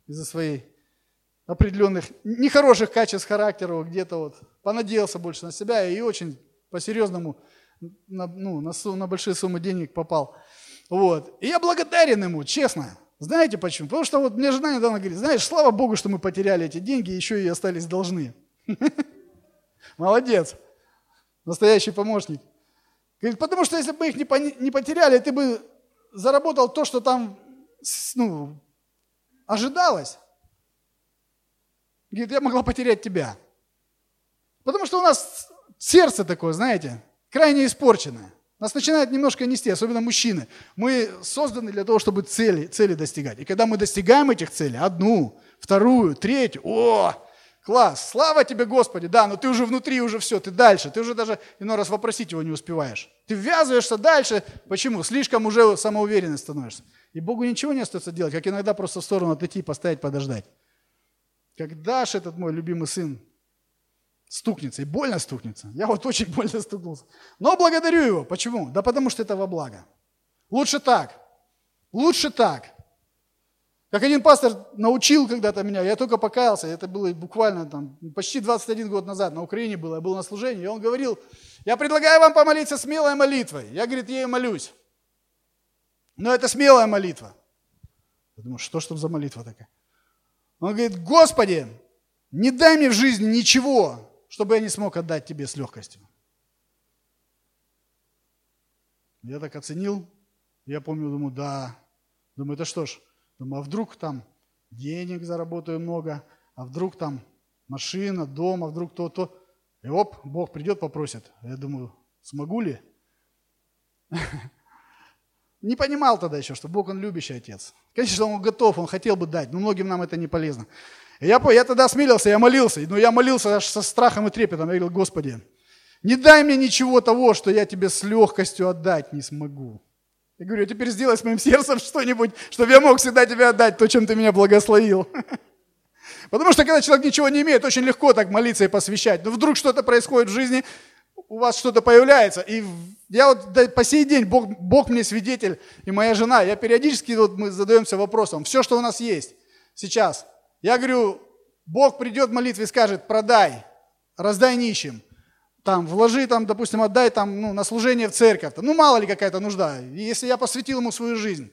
из-за своей определенных нехороших качеств характера, где-то вот понадеялся больше на себя и очень по-серьезному на, ну, на, на большие суммы денег попал. Вот. И я благодарен ему, честно. Знаете почему? Потому что вот мне жена недавно говорит, знаешь, слава Богу, что мы потеряли эти деньги, еще и остались должны. [LAUGHS] Молодец. Настоящий помощник. Говорит, потому что если бы их не потеряли, ты бы заработал то, что там ну, ожидалось. Говорит, я могла потерять тебя. Потому что у нас сердце такое, знаете, крайне испорченное. Нас начинает немножко нести, особенно мужчины. Мы созданы для того, чтобы цели, цели достигать. И когда мы достигаем этих целей, одну, вторую, третью, о, класс, слава тебе, Господи, да, но ты уже внутри, уже все, ты дальше, ты уже даже иной раз вопросить его не успеваешь. Ты ввязываешься дальше, почему? Слишком уже самоуверенный становишься. И Богу ничего не остается делать, как иногда просто в сторону отойти, поставить, подождать. Когда же этот мой любимый сын стукнется, и больно стукнется. Я вот очень [LAUGHS] больно стукнулся. Но благодарю его. Почему? Да потому что это во благо. Лучше так. Лучше так. Как один пастор научил когда-то меня, я только покаялся, это было буквально там, почти 21 год назад, на Украине было, я был на служении, и он говорил, я предлагаю вам помолиться смелой молитвой. Я, говорит, ей молюсь. Но это смелая молитва. Я думаю, что там за молитва такая? Он говорит, Господи, не дай мне в жизни ничего, чтобы я не смог отдать тебе с легкостью. Я так оценил, я помню, думаю, да. Думаю, это что ж, думаю, а вдруг там денег заработаю много, а вдруг там машина, дом, а вдруг то-то. И оп, Бог придет, попросит. Я думаю, смогу ли? [LAUGHS] Не понимал тогда еще, что Бог, Он любящий Отец. Конечно, Он готов, Он хотел бы дать, но многим нам это не полезно. Я, я тогда осмелился, я молился, но я молился аж со страхом и трепетом. Я говорил, Господи, не дай мне ничего того, что я тебе с легкостью отдать не смогу. Я говорю, теперь сделай с моим сердцем что-нибудь, чтобы я мог всегда тебе отдать то, чем ты меня благословил. [LAUGHS] Потому что когда человек ничего не имеет, очень легко так молиться и посвящать. Но вдруг что-то происходит в жизни, у вас что-то появляется. И я вот по сей день, Бог, Бог мне свидетель, и моя жена, я периодически вот мы задаемся вопросом, все, что у нас есть сейчас – я говорю, Бог придет в молитве и скажет, продай, раздай нищим. там, вложи, там, допустим, отдай там, ну, на служение в церковь. Ну, мало ли какая-то нужда. Если я посвятил ему свою жизнь.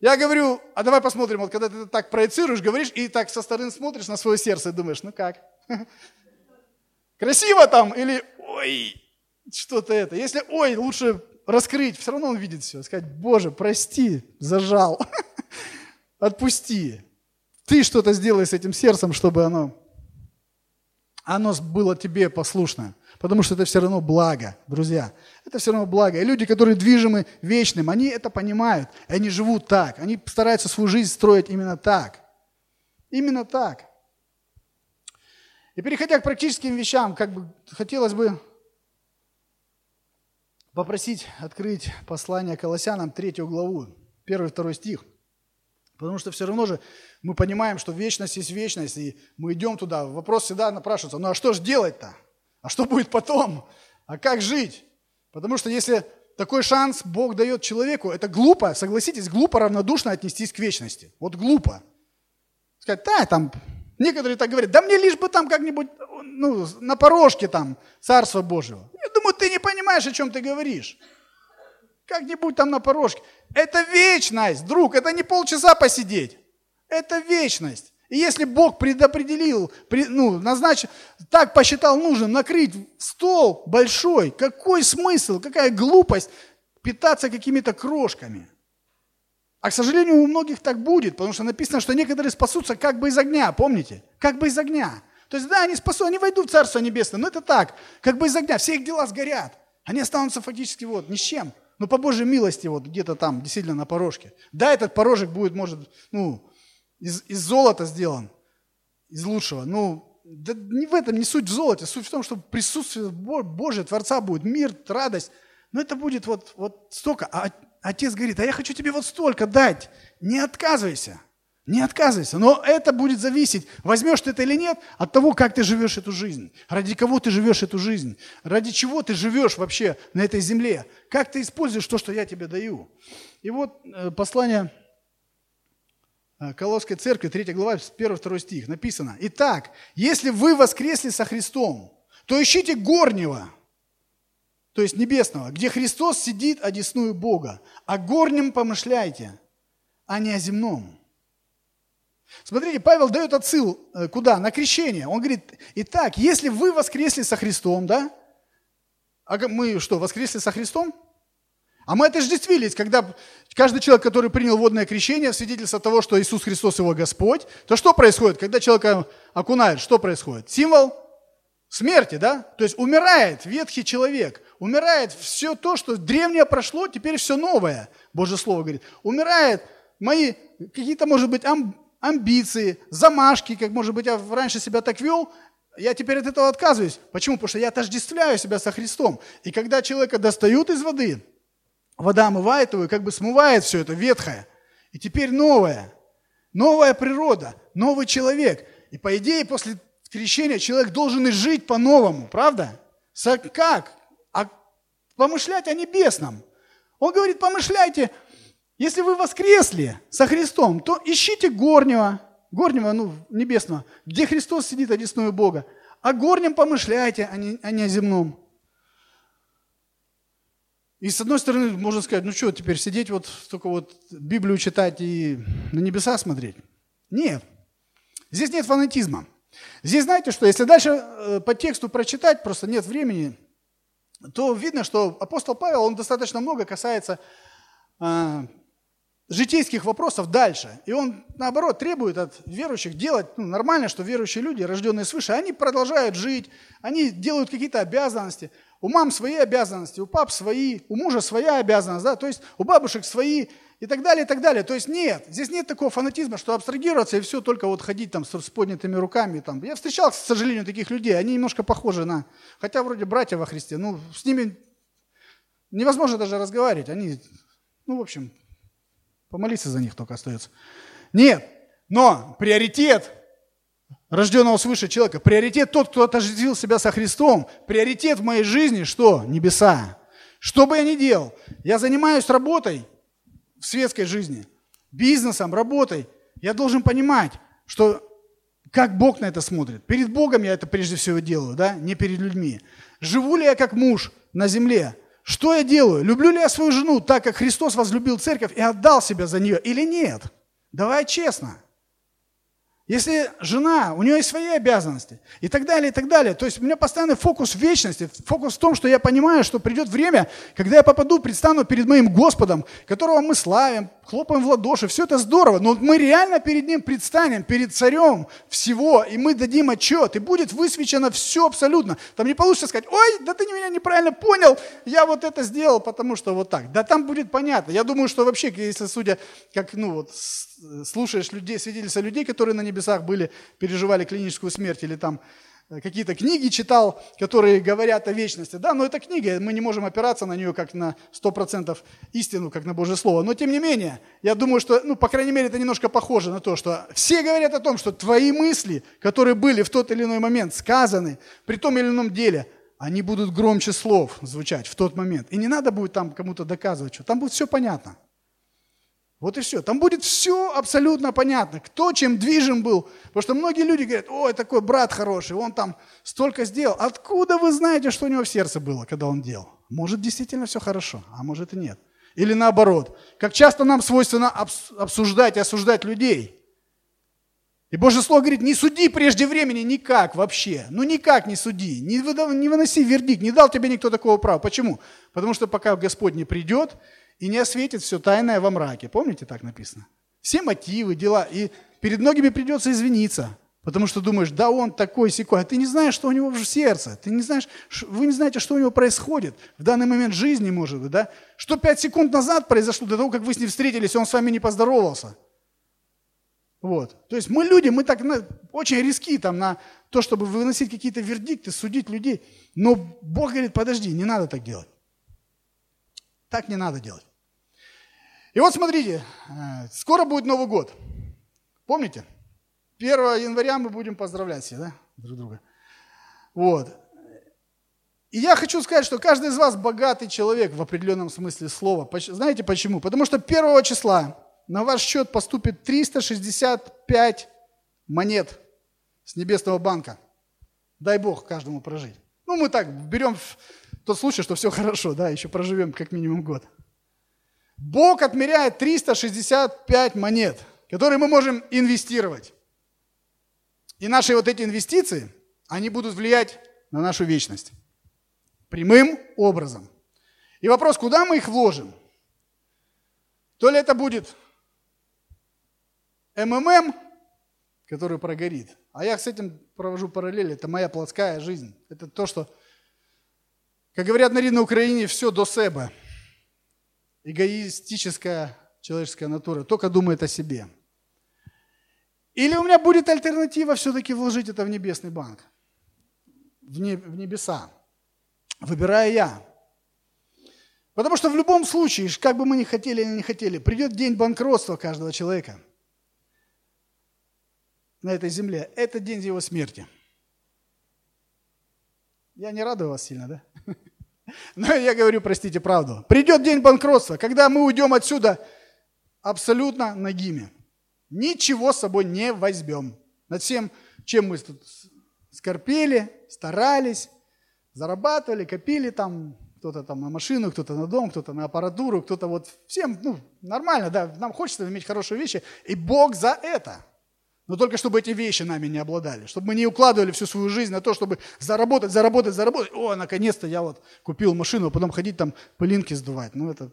Я говорю, а давай посмотрим, вот когда ты так проецируешь, говоришь, и так со стороны смотришь на свое сердце и думаешь, ну как? [LAUGHS] Красиво там или ой, что-то это. Если ой, лучше раскрыть, все равно он видит все. Сказать, Боже, прости, зажал, [LAUGHS] отпусти. Ты что-то сделай с этим сердцем, чтобы оно, оно было тебе послушно. Потому что это все равно благо, друзья. Это все равно благо. И люди, которые движимы вечным, они это понимают. И они живут так. Они стараются свою жизнь строить именно так. Именно так. И переходя к практическим вещам, как бы хотелось бы попросить открыть послание Колоссянам, третью главу, первый, второй стих. Потому что все равно же мы понимаем, что вечность есть вечность, и мы идем туда. Вопрос всегда напрашивается, ну а что же делать-то? А что будет потом? А как жить? Потому что если такой шанс Бог дает человеку, это глупо, согласитесь, глупо равнодушно отнестись к вечности. Вот глупо. Сказать, да, там, некоторые так говорят, да мне лишь бы там как-нибудь, ну, на порожке там Царство Божьего. Я думаю, ты не понимаешь, о чем ты говоришь. Как-нибудь там на порожке. Это вечность, друг, это не полчаса посидеть. Это вечность. И если Бог предопределил, ну, назначил, так посчитал нужным накрыть стол большой, какой смысл, какая глупость питаться какими-то крошками? А, к сожалению, у многих так будет, потому что написано, что некоторые спасутся как бы из огня, помните? Как бы из огня. То есть, да, они спасут, они войдут в Царство Небесное, но это так, как бы из огня, все их дела сгорят. Они останутся фактически вот ни с чем. Но по Божьей милости вот где-то там, действительно на порожке. Да, этот порожек будет, может, ну, из, из золота сделан, из лучшего. Ну, да не в этом не суть в золоте, суть в том, что присутствие Божье, Творца будет, мир, радость. Но это будет вот, вот столько. А отец говорит, а я хочу тебе вот столько дать. Не отказывайся. Не отказывайся. Но это будет зависеть, возьмешь ты это или нет, от того, как ты живешь эту жизнь. Ради кого ты живешь эту жизнь. Ради чего ты живешь вообще на этой земле. Как ты используешь то, что я тебе даю. И вот э, послание Э, Колосской церкви, 3 глава, 1-2 стих, написано, «Итак, если вы воскресли со Христом, то ищите горнего, то есть небесного, где Христос сидит одесную Бога. О горнем помышляйте, а не о земном». Смотрите, Павел дает отсыл э, куда? На крещение. Он говорит, итак, если вы воскресли со Христом, да? А мы что, воскресли со Христом? А мы отождествились, когда каждый человек, который принял водное крещение, свидетельство того, что Иисус Христос его Господь, то что происходит, когда человека окунают? Что происходит? Символ смерти, да? То есть умирает ветхий человек, умирает все то, что древнее прошло, теперь все новое, Божье Слово говорит. Умирает мои какие-то, может быть, амбиции, замашки, как, может быть, я раньше себя так вел, я теперь от этого отказываюсь. Почему? Потому что я отождествляю себя со Христом. И когда человека достают из воды, вода омывает его и как бы смывает все это ветхое. И теперь новое. Новая природа, новый человек. И по идее после крещения человек должен и жить по-новому, правда? Как? А помышлять о небесном. Он говорит, помышляйте, если вы воскресли со Христом, то ищите горнего, горнего, ну, небесного, где Христос сидит, одесную Бога. О горнем помышляйте, а не, а не о земном. И с одной стороны, можно сказать, ну что, теперь сидеть вот только вот Библию читать и на небеса смотреть? Нет. Здесь нет фанатизма. Здесь знаете что, если дальше э, по тексту прочитать, просто нет времени, то видно, что апостол Павел, он достаточно много касается э, житейских вопросов дальше. И он, наоборот, требует от верующих делать ну, нормально, что верующие люди, рожденные свыше, они продолжают жить, они делают какие-то обязанности – у мам свои обязанности, у пап свои, у мужа своя обязанность, да, то есть у бабушек свои и так далее, и так далее. То есть нет, здесь нет такого фанатизма, что абстрагироваться и все, только вот ходить там с, с поднятыми руками. Там. Я встречал, к сожалению, таких людей, они немножко похожи на, хотя вроде братья во Христе, ну, с ними невозможно даже разговаривать, они, ну, в общем, помолиться за них только остается. Нет, но приоритет рожденного свыше человека. Приоритет тот, кто отождествил себя со Христом. Приоритет в моей жизни что? Небеса. Что бы я ни делал, я занимаюсь работой в светской жизни, бизнесом, работой. Я должен понимать, что как Бог на это смотрит. Перед Богом я это прежде всего делаю, да, не перед людьми. Живу ли я как муж на земле? Что я делаю? Люблю ли я свою жену так, как Христос возлюбил церковь и отдал себя за нее или нет? Давай честно. Если жена, у нее есть свои обязанности и так далее, и так далее. То есть у меня постоянный фокус в вечности, фокус в том, что я понимаю, что придет время, когда я попаду, предстану перед моим Господом, которого мы славим, хлопаем в ладоши, все это здорово, но мы реально перед Ним предстанем, перед Царем всего, и мы дадим отчет, и будет высвечено все абсолютно. Там не получится сказать, ой, да ты меня неправильно понял, я вот это сделал, потому что вот так. Да там будет понятно. Я думаю, что вообще, если судя, как, ну вот, слушаешь людей, свидетельства людей, которые на небесах были, переживали клиническую смерть или там Э, какие-то книги читал, которые говорят о вечности. Да, но это книга, мы не можем опираться на нее как на 100% истину, как на Божье Слово. Но тем не менее, я думаю, что, ну, по крайней мере, это немножко похоже на то, что все говорят о том, что твои мысли, которые были в тот или иной момент сказаны при том или ином деле, они будут громче слов звучать в тот момент. И не надо будет там кому-то доказывать, что там будет все понятно. Вот и все. Там будет все абсолютно понятно, кто чем движим был. Потому что многие люди говорят, ой, такой брат хороший, он там столько сделал. Откуда вы знаете, что у него в сердце было, когда он делал? Может, действительно все хорошо, а может и нет. Или наоборот. Как часто нам свойственно обсуждать и осуждать людей. И Божье Слово говорит, не суди прежде времени никак вообще. Ну никак не суди, не, выноси вердикт, не дал тебе никто такого права. Почему? Потому что пока Господь не придет, и не осветит все тайное во мраке. Помните, так написано? Все мотивы, дела. И перед многими придется извиниться. Потому что думаешь, да он такой секой, а ты не знаешь, что у него в сердце, ты не знаешь, вы не знаете, что у него происходит в данный момент жизни, может быть, да? Что пять секунд назад произошло, до того, как вы с ним встретились, он с вами не поздоровался. Вот. То есть мы люди, мы так на, очень риски там на то, чтобы выносить какие-то вердикты, судить людей. Но Бог говорит, подожди, не надо так делать. Так не надо делать. И вот смотрите, э, скоро будет Новый год. Помните? 1 января мы будем поздравлять все, да, друг друга. Вот. И я хочу сказать, что каждый из вас богатый человек в определенном смысле слова. Знаете почему? Потому что 1 числа на ваш счет поступит 365 монет с небесного банка. Дай Бог каждому прожить. Ну, мы так берем тот случай, что все хорошо, да, еще проживем как минимум год. Бог отмеряет 365 монет, которые мы можем инвестировать. И наши вот эти инвестиции, они будут влиять на нашу вечность. Прямым образом. И вопрос, куда мы их вложим? То ли это будет МММ, который прогорит. А я с этим провожу параллель. Это моя плотская жизнь. Это то, что, как говорят на Украине, все до себе эгоистическая человеческая натура, только думает о себе. Или у меня будет альтернатива все-таки вложить это в небесный банк, в, не, в небеса, выбирая я. Потому что в любом случае, как бы мы ни хотели или не хотели, придет день банкротства каждого человека на этой земле. Это день его смерти. Я не радую вас сильно, да? Но я говорю, простите, правду. Придет день банкротства, когда мы уйдем отсюда абсолютно нагими. Ничего с собой не возьмем. Над всем, чем мы тут скорпели, старались, зарабатывали, копили там, кто-то там на машину, кто-то на дом, кто-то на аппаратуру, кто-то вот всем, ну, нормально, да, нам хочется иметь хорошие вещи, и Бог за это – но только чтобы эти вещи нами не обладали, чтобы мы не укладывали всю свою жизнь на то, чтобы заработать, заработать, заработать. О, наконец-то я вот купил машину, а потом ходить там пылинки сдувать. Ну это...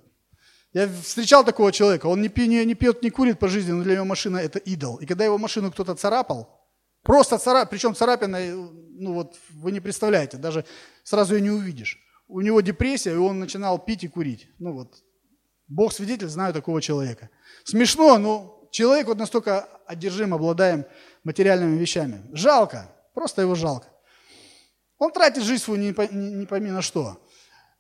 Я встречал такого человека, он не, пьет, не, не пьет, не курит по жизни, но для него машина это идол. И когда его машину кто-то царапал, просто царап, причем царапина, ну вот вы не представляете, даже сразу ее не увидишь. У него депрессия, и он начинал пить и курить. Ну вот, Бог свидетель, знаю такого человека. Смешно, но Человек вот настолько одержим, обладаем материальными вещами. Жалко, просто его жалко. Он тратит жизнь свою не, не, не пойми на что.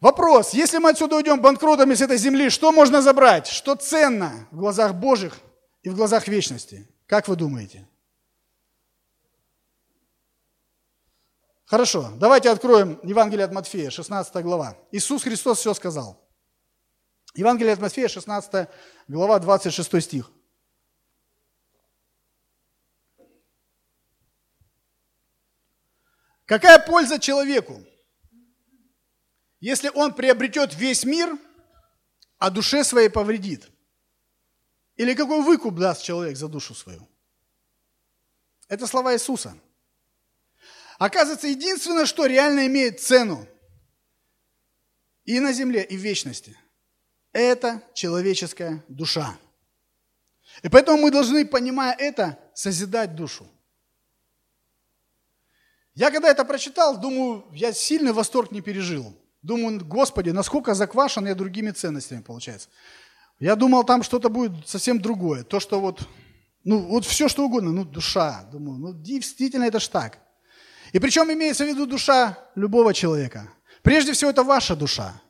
Вопрос, если мы отсюда уйдем банкротами с этой земли, что можно забрать? Что ценно в глазах Божьих и в глазах вечности? Как вы думаете? Хорошо, давайте откроем Евангелие от Матфея, 16 глава. Иисус Христос все сказал. Евангелие от Матфея, 16 глава, 26 стих. Какая польза человеку, если он приобретет весь мир, а душе своей повредит? Или какой выкуп даст человек за душу свою? Это слова Иисуса. Оказывается, единственное, что реально имеет цену и на земле, и в вечности, это человеческая душа. И поэтому мы должны, понимая это, созидать душу. Я когда это прочитал, думаю, я сильный восторг не пережил. Думаю, Господи, насколько заквашен я другими ценностями, получается. Я думал, там что-то будет совсем другое. То, что вот, ну, вот все что угодно, ну, душа. Думаю, ну, действительно, это ж так. И причем имеется в виду душа любого человека. Прежде всего, это ваша душа.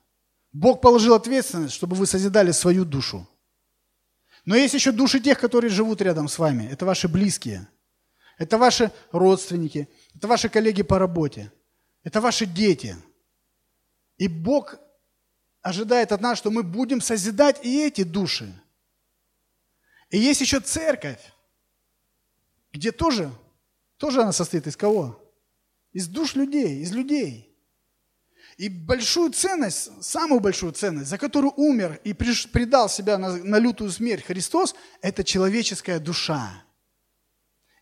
Бог положил ответственность, чтобы вы созидали свою душу. Но есть еще души тех, которые живут рядом с вами. Это ваши близкие. Это ваши родственники. Это ваши коллеги по работе. Это ваши дети. И Бог ожидает от нас, что мы будем созидать и эти души. И есть еще церковь, где тоже, тоже она состоит из кого? Из душ людей, из людей. И большую ценность, самую большую ценность, за которую умер и предал себя на, на лютую смерть Христос, это человеческая душа.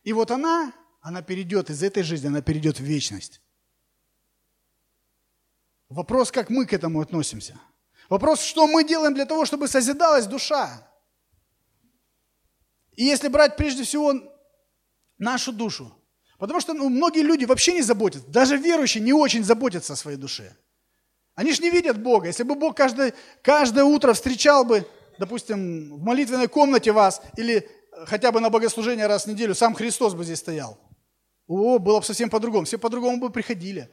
И вот она, она перейдет из этой жизни, она перейдет в вечность. Вопрос, как мы к этому относимся – Вопрос, что мы делаем для того, чтобы созидалась душа. И если брать прежде всего нашу душу, потому что ну, многие люди вообще не заботятся, даже верующие не очень заботятся о своей душе. Они же не видят Бога. Если бы Бог каждое, каждое утро встречал бы, допустим, в молитвенной комнате вас или хотя бы на богослужение раз в неделю, сам Христос бы здесь стоял. О, было бы совсем по-другому. Все по-другому бы приходили.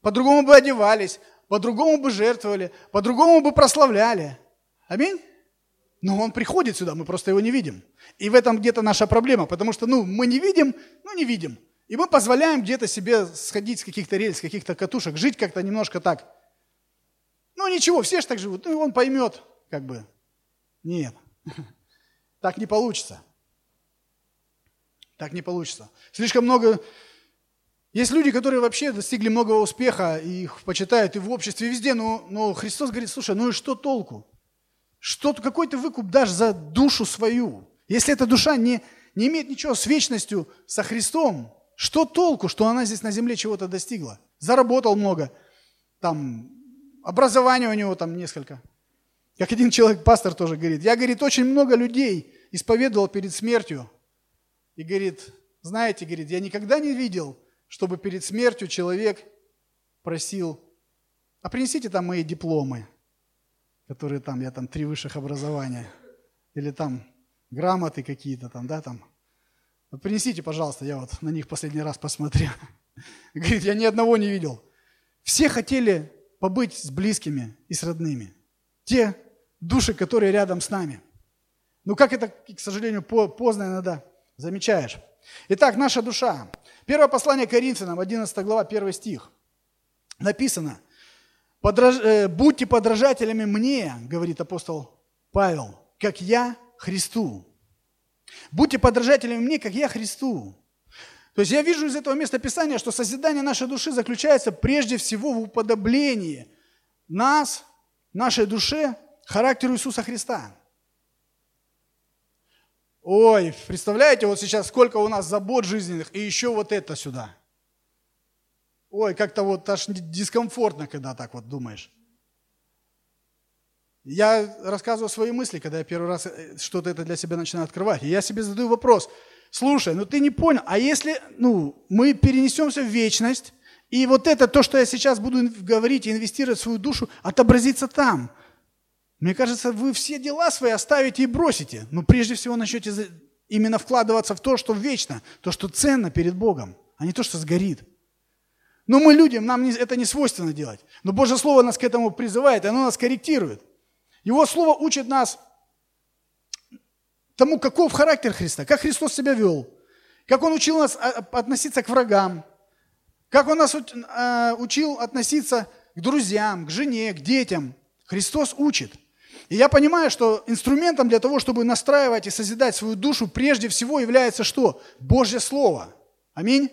По-другому бы одевались по-другому бы жертвовали, по-другому бы прославляли. Аминь? Но он приходит сюда, мы просто его не видим. И в этом где-то наша проблема, потому что ну, мы не видим, ну не видим. И мы позволяем где-то себе сходить с каких-то рельс, с каких-то катушек, жить как-то немножко так. Ну ничего, все же так живут, ну он поймет, как бы. Нет, [LAUGHS] так не получится. Так не получится. Слишком много есть люди, которые вообще достигли многого успеха, и их почитают и в обществе, и везде, но, но Христос говорит, слушай, ну и что толку? Что, какой ты выкуп дашь за душу свою? Если эта душа не, не имеет ничего с вечностью, со Христом, что толку, что она здесь на земле чего-то достигла? Заработал много, там, образование у него там несколько. Как один человек, пастор тоже говорит, я, говорит, очень много людей исповедовал перед смертью. И говорит, знаете, говорит, я никогда не видел, чтобы перед смертью человек просил, а принесите там мои дипломы, которые там, я там три высших образования, или там грамоты какие-то там, да, там. Вот принесите, пожалуйста, я вот на них последний раз посмотрел. [LAUGHS] Говорит, я ни одного не видел. Все хотели побыть с близкими и с родными. Те души, которые рядом с нами. Ну как это, к сожалению, поздно иногда замечаешь. Итак, наша душа. Первое послание Коринфянам, 11 глава, 1 стих. Написано, Подраж... Э, «Будьте подражателями мне, говорит апостол Павел, как я Христу». Будьте подражателями мне, как я Христу. То есть я вижу из этого места Писания, что созидание нашей души заключается прежде всего в уподоблении нас, нашей душе, характеру Иисуса Христа. Ой, представляете, вот сейчас сколько у нас забот жизненных, и еще вот это сюда. Ой, как-то вот аж дискомфортно, когда так вот думаешь. Я рассказываю свои мысли, когда я первый раз э, что-то это для себя начинаю открывать. И я себе задаю вопрос. Слушай, ну ты не понял, а если ну, мы перенесемся в вечность, и вот это, то, что я сейчас буду говорить и инвестировать в свою душу, отобразится там – мне кажется, вы все дела свои оставите и бросите. Но прежде всего начнете именно вкладываться в то, что вечно, то, что ценно перед Богом, а не то, что сгорит. Но мы людям, нам это не свойственно делать. Но Божье Слово нас к этому призывает, оно нас корректирует. Его Слово учит нас тому, каков характер Христа, как Христос себя вел, как Он учил нас а, относиться к врагам, как Он нас а, учил относиться к друзьям, к жене, к детям. Христос учит – и я понимаю, что инструментом для того, чтобы настраивать и созидать свою душу, прежде всего является что? Божье Слово. Аминь.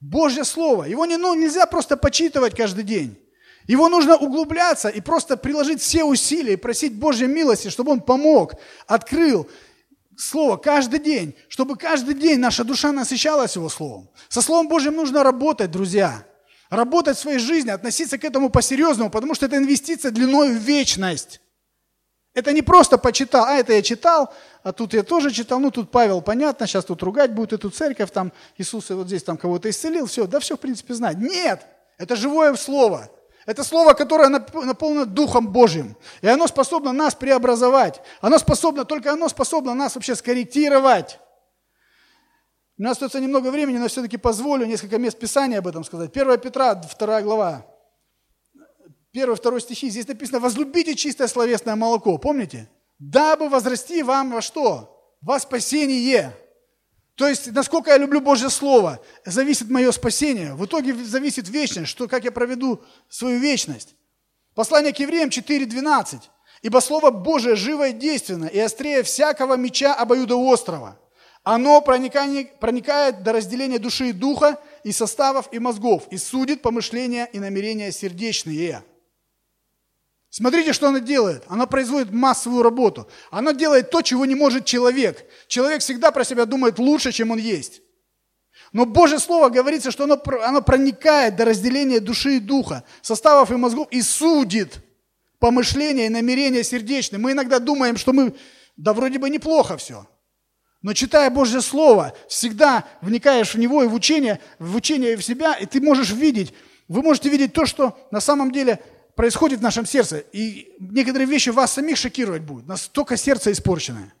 Божье Слово. Его не, ну, нельзя просто почитывать каждый день. Его нужно углубляться и просто приложить все усилия и просить Божьей милости, чтобы Он помог, открыл Слово каждый день, чтобы каждый день наша душа насыщалась Его Словом. Со Словом Божьим нужно работать, друзья. Работать в своей жизни, относиться к этому по-серьезному, потому что это инвестиция длиной в вечность. Это не просто почитал, а это я читал, а тут я тоже читал, ну тут Павел, понятно, сейчас тут ругать будет эту церковь, там Иисус вот здесь там кого-то исцелил, все, да все в принципе знать. Нет, это живое слово. Это слово, которое наполнено Духом Божьим. И оно способно нас преобразовать. Оно способно, только оно способно нас вообще скорректировать. У нас остается немного времени, но все-таки позволю несколько мест Писания об этом сказать. 1 Петра, 2 глава. 1-2 стихи. Здесь написано, возлюбите чистое словесное молоко. Помните? Дабы возрасти вам во что? Во спасение. То есть, насколько я люблю Божье Слово, зависит мое спасение. В итоге зависит вечность, что, как я проведу свою вечность. Послание к евреям 4.12. «Ибо Слово Божие живо и действенно, и острее всякого меча обоюдоострого. Оно проникает до разделения души и духа, и составов, и мозгов, и судит помышления и намерения сердечные». Смотрите, что она делает. Она производит массовую работу. Она делает то, чего не может человек. Человек всегда про себя думает лучше, чем он есть. Но Божье Слово говорится, что оно, оно проникает до разделения души и духа, составов и мозгов и судит помышления и намерения сердечные. Мы иногда думаем, что мы, да вроде бы неплохо все. Но читая Божье Слово, всегда вникаешь в него и в учение, в учение и в себя, и ты можешь видеть, вы можете видеть то, что на самом деле происходит в нашем сердце. И некоторые вещи вас самих шокировать будут. Настолько сердце испорченное.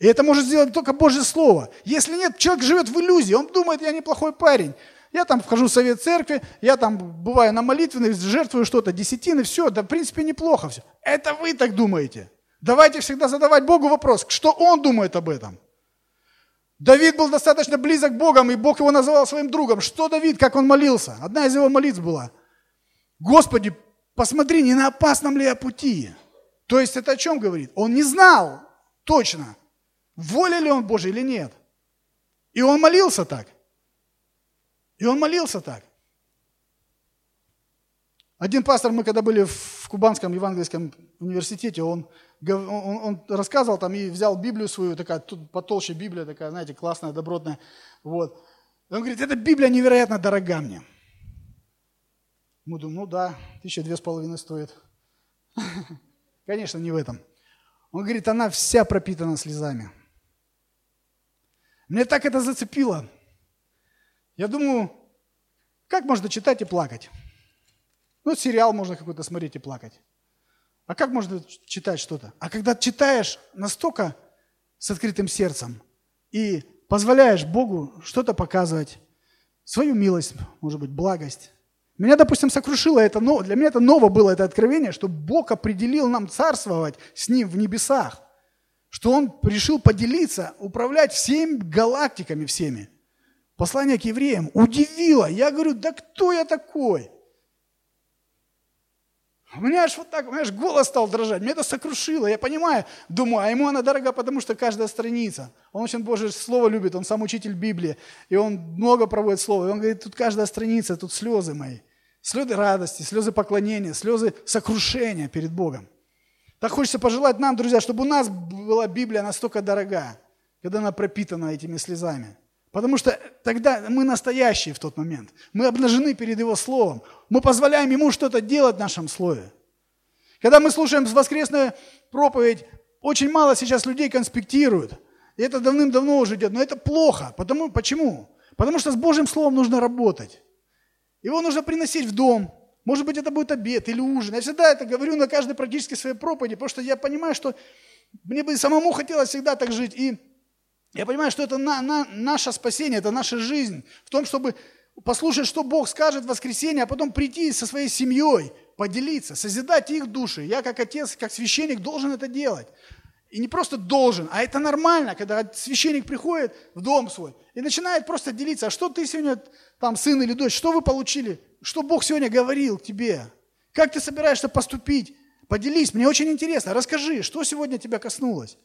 И это может сделать только Божье Слово. Если нет, человек живет в иллюзии. Он думает, я неплохой парень. Я там вхожу в совет церкви, я там бываю на молитвенных, жертвую что-то, десятины, все, да в принципе неплохо все. Это вы так думаете. Давайте всегда задавать Богу вопрос, что Он думает об этом. Давид был достаточно близок к Богу, и Бог его называл своим другом. Что Давид, как он молился? Одна из его молитв была. Господи, посмотри, не на опасном ли я пути. То есть это о чем говорит? Он не знал точно, воля ли он Божий или нет. И он молился так. И он молился так. Один пастор, мы когда были в Кубанском евангельском университете, он, он, он рассказывал там и взял Библию свою, такая тут потолще Библия, такая, знаете, классная, добротная. Вот. Он говорит, эта Библия невероятно дорога мне. Мы думаем, ну да, тысяча две с половиной стоит. [LAUGHS] Конечно, не в этом. Он говорит, она вся пропитана слезами. Мне так это зацепило. Я думаю, как можно читать и плакать? Ну, сериал можно какой-то смотреть и плакать. А как можно читать что-то? А когда читаешь настолько с открытым сердцем и позволяешь Богу что-то показывать, свою милость, может быть, благость, меня, допустим, сокрушило это, но для меня это ново было, это откровение, что Бог определил нам царствовать с Ним в небесах, что Он решил поделиться, управлять всеми галактиками всеми. Послание к евреям удивило. Я говорю, да кто я такой? У меня аж вот так, у меня аж голос стал дрожать, меня это сокрушило, я понимаю, думаю, а ему она дорога, потому что каждая страница. Он очень Божье Слово любит, он сам учитель Библии, и он много проводит Слово. И он говорит, тут каждая страница, тут слезы мои. Слезы радости, слезы поклонения, слезы сокрушения перед Богом. Так хочется пожелать нам, друзья, чтобы у нас была Библия настолько дорога, когда она пропитана этими слезами. Потому что тогда мы настоящие в тот момент. Мы обнажены перед Его Словом. Мы позволяем Ему что-то делать в нашем Слове. Когда мы слушаем воскресную проповедь, очень мало сейчас людей конспектируют. И это давным-давно уже идет. Но это плохо. Потому, почему? Потому что с Божьим Словом нужно работать. Его нужно приносить в дом. Может быть, это будет обед или ужин. Я всегда это говорю на каждой практически своей проповеди, потому что я понимаю, что мне бы самому хотелось всегда так жить. И я понимаю, что это на, на, наше спасение, это наша жизнь. В том, чтобы послушать, что Бог скажет в воскресенье, а потом прийти со своей семьей, поделиться, созидать их души. Я как отец, как священник должен это делать. И не просто должен, а это нормально, когда священник приходит в дом свой и начинает просто делиться, а что ты сегодня, там, сын или дочь, что вы получили, что Бог сегодня говорил тебе, как ты собираешься поступить, поделись, мне очень интересно, расскажи, что сегодня тебя коснулось.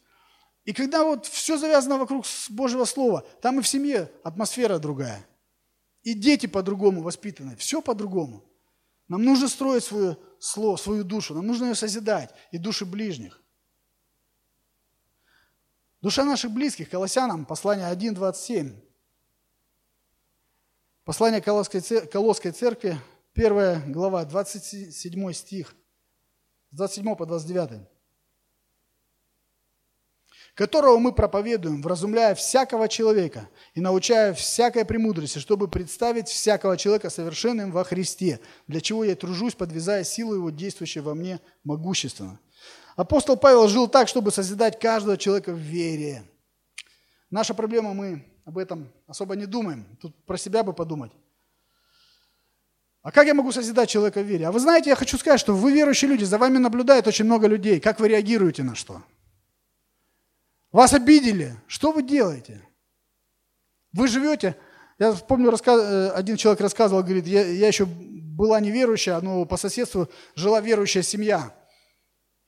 И когда вот все завязано вокруг Божьего Слова, там и в семье атмосфера другая. И дети по-другому воспитаны, все по-другому. Нам нужно строить свое слово, свою душу, нам нужно ее созидать, и души ближних. Душа наших близких, Колоссянам, послание 1.27. Послание Колосской, Колосской церкви, 1 глава, 27 стих, с 27 по 29 которого мы проповедуем, вразумляя всякого человека и научая всякой премудрости, чтобы представить всякого человека совершенным во Христе, для чего я тружусь, подвязая силу Его, действующей во мне могущественно. Апостол Павел жил так, чтобы созидать каждого человека в вере. Наша проблема, мы об этом особо не думаем. Тут про себя бы подумать. А как я могу созидать человека в вере? А вы знаете, я хочу сказать, что вы верующие люди, за вами наблюдает очень много людей. Как вы реагируете на что? Вас обидели. Что вы делаете? Вы живете, я помню, э, один человек рассказывал, говорит, я, я еще была неверующая, но по соседству жила верующая семья.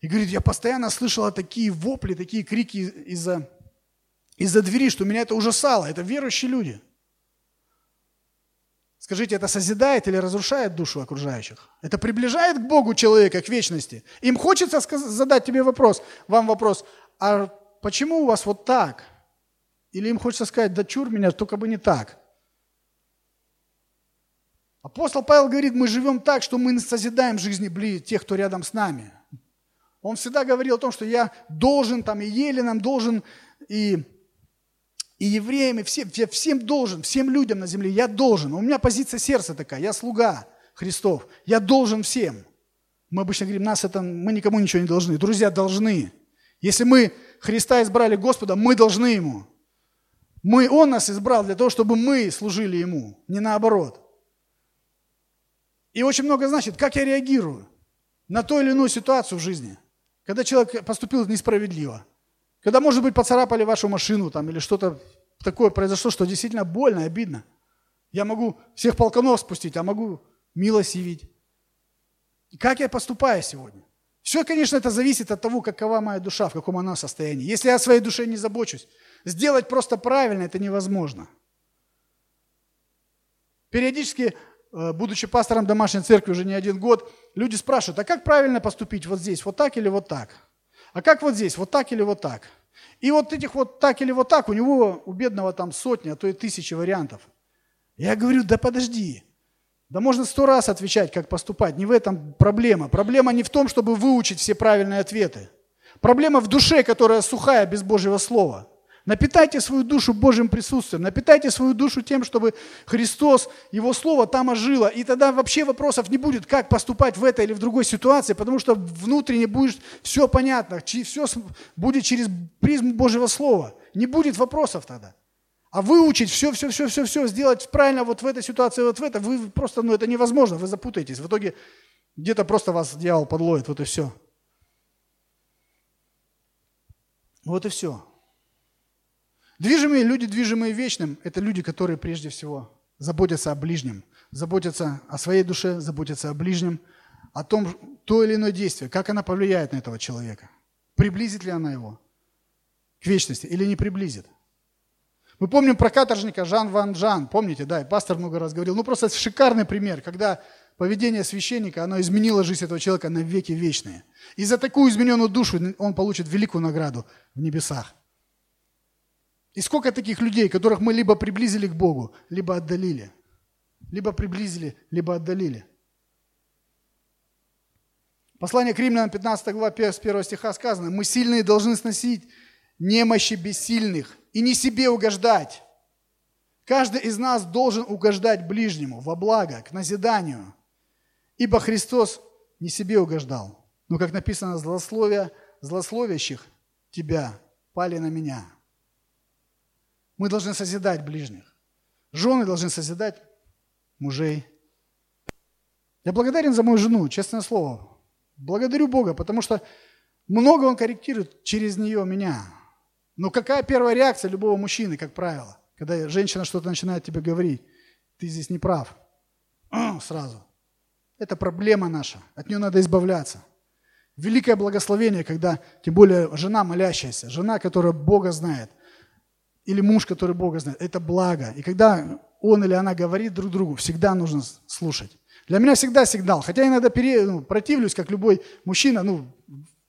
И говорит, я постоянно слышала такие вопли, такие крики из-за из двери, что меня это ужасало. Это верующие люди. Скажите, это созидает или разрушает душу окружающих? Это приближает к Богу человека, к вечности? Им хочется задать тебе вопрос, вам вопрос, а почему у вас вот так? Или им хочется сказать, да чур меня, только бы не так. Апостол Павел говорит, мы живем так, что мы созидаем жизни тех, кто рядом с нами. Он всегда говорил о том, что я должен, там, и Еленам должен, и, и евреям, и всем, я всем должен, всем людям на земле я должен. У меня позиция сердца такая, я слуга Христов, я должен всем. Мы обычно говорим, нас это, мы никому ничего не должны. Друзья должны. Если мы Христа избрали Господа, мы должны Ему. Мы, Он нас избрал для того, чтобы мы служили Ему, не наоборот. И очень много значит, как я реагирую на ту или иную ситуацию в жизни, когда человек поступил несправедливо, когда, может быть, поцарапали вашу машину там, или что-то такое произошло, что действительно больно, обидно. Я могу всех полканов спустить, а могу милость явить. как я поступаю сегодня? Все, конечно, это зависит от того, какова моя душа, в каком она состоянии. Если я о своей душе не забочусь, сделать просто правильно это невозможно. Периодически, э, будучи пастором домашней церкви уже не один год, люди спрашивают, а как правильно поступить вот здесь, вот так или вот так? А как вот здесь, вот так или вот так? И вот этих вот так или вот так, у него, у бедного там сотни, а то и тысячи вариантов. Я говорю, да подожди, да можно сто раз отвечать, как поступать. Не в этом проблема. Проблема не в том, чтобы выучить все правильные ответы. Проблема в душе, которая сухая без Божьего Слова. Напитайте свою душу Божьим присутствием, напитайте свою душу тем, чтобы Христос, Его Слово там ожило. И тогда вообще вопросов не будет, как поступать в этой или в другой ситуации, потому что внутренне будет все понятно, все будет через призму Божьего Слова. Не будет вопросов тогда. А выучить все, все, все, все, все, сделать правильно вот в этой ситуации, вот в это, вы просто, ну это невозможно, вы запутаетесь. В итоге где-то просто вас дьявол подловит, вот и все. Вот и все. Движимые люди, движимые вечным, это люди, которые прежде всего заботятся о ближнем, заботятся о своей душе, заботятся о ближнем, о том, то или иное действие, как она повлияет на этого человека. Приблизит ли она его к вечности или не приблизит. Мы помним про каторжника Жан Ван Жан, помните, да, и пастор много раз говорил. Ну, просто шикарный пример, когда поведение священника, оно изменило жизнь этого человека на веки вечные. И за такую измененную душу он получит великую награду в небесах. И сколько таких людей, которых мы либо приблизили к Богу, либо отдалили. Либо приблизили, либо отдалили. Послание к римлянам, 15 глава, с 1 стиха сказано, «Мы сильные должны сносить немощи бессильных, и не себе угождать. Каждый из нас должен угождать ближнему во благо, к назиданию. Ибо Христос не себе угождал, но, как написано, злословия злословящих тебя пали на меня. Мы должны созидать ближних. Жены должны созидать мужей. Я благодарен за мою жену, честное слово. Благодарю Бога, потому что много Он корректирует через нее меня. Но какая первая реакция любого мужчины, как правило, когда женщина что-то начинает тебе говорить? Ты здесь не прав. [CLEARS THROAT] Сразу. Это проблема наша. От нее надо избавляться. Великое благословение, когда, тем более, жена молящаяся, жена, которая Бога знает, или муж, который Бога знает, это благо. И когда он или она говорит друг другу, всегда нужно слушать. Для меня всегда сигнал. Хотя иногда пере, ну, противлюсь, как любой мужчина. Ну,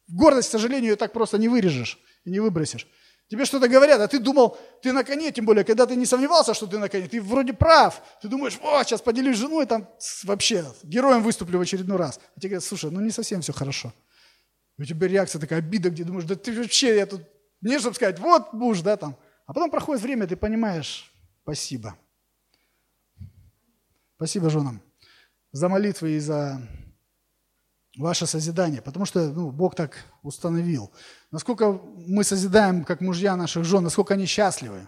гордость, к сожалению, ее так просто не вырежешь и не выбросишь. Тебе что-то говорят, а ты думал, ты на коне, тем более, когда ты не сомневался, что ты на коне, ты вроде прав. Ты думаешь, о, сейчас поделюсь с женой, там вообще героем выступлю в очередной раз. А тебе говорят, слушай, ну не совсем все хорошо. И у тебя реакция такая, обида, где думаешь, да ты вообще, я тут, не чтобы сказать, вот муж, да, там. А потом проходит время, ты понимаешь, спасибо. Спасибо женам за молитвы и за ваше созидание, потому что ну, Бог так установил. Насколько мы созидаем, как мужья наших жен, насколько они счастливы.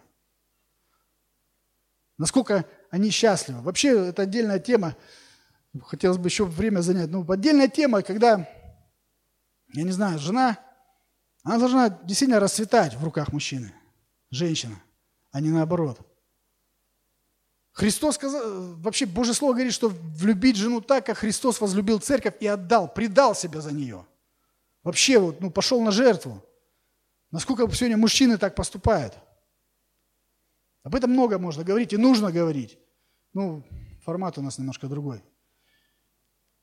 Насколько они счастливы. Вообще, это отдельная тема. Хотелось бы еще время занять. Ну, отдельная тема, когда, я не знаю, жена, она должна действительно расцветать в руках мужчины, женщина, а не наоборот – Христос сказал, вообще Божье Слово говорит, что влюбить жену так, как Христос возлюбил церковь и отдал, предал себя за нее. Вообще вот, ну, пошел на жертву. Насколько сегодня мужчины так поступают? Об этом много можно говорить и нужно говорить. Ну, формат у нас немножко другой.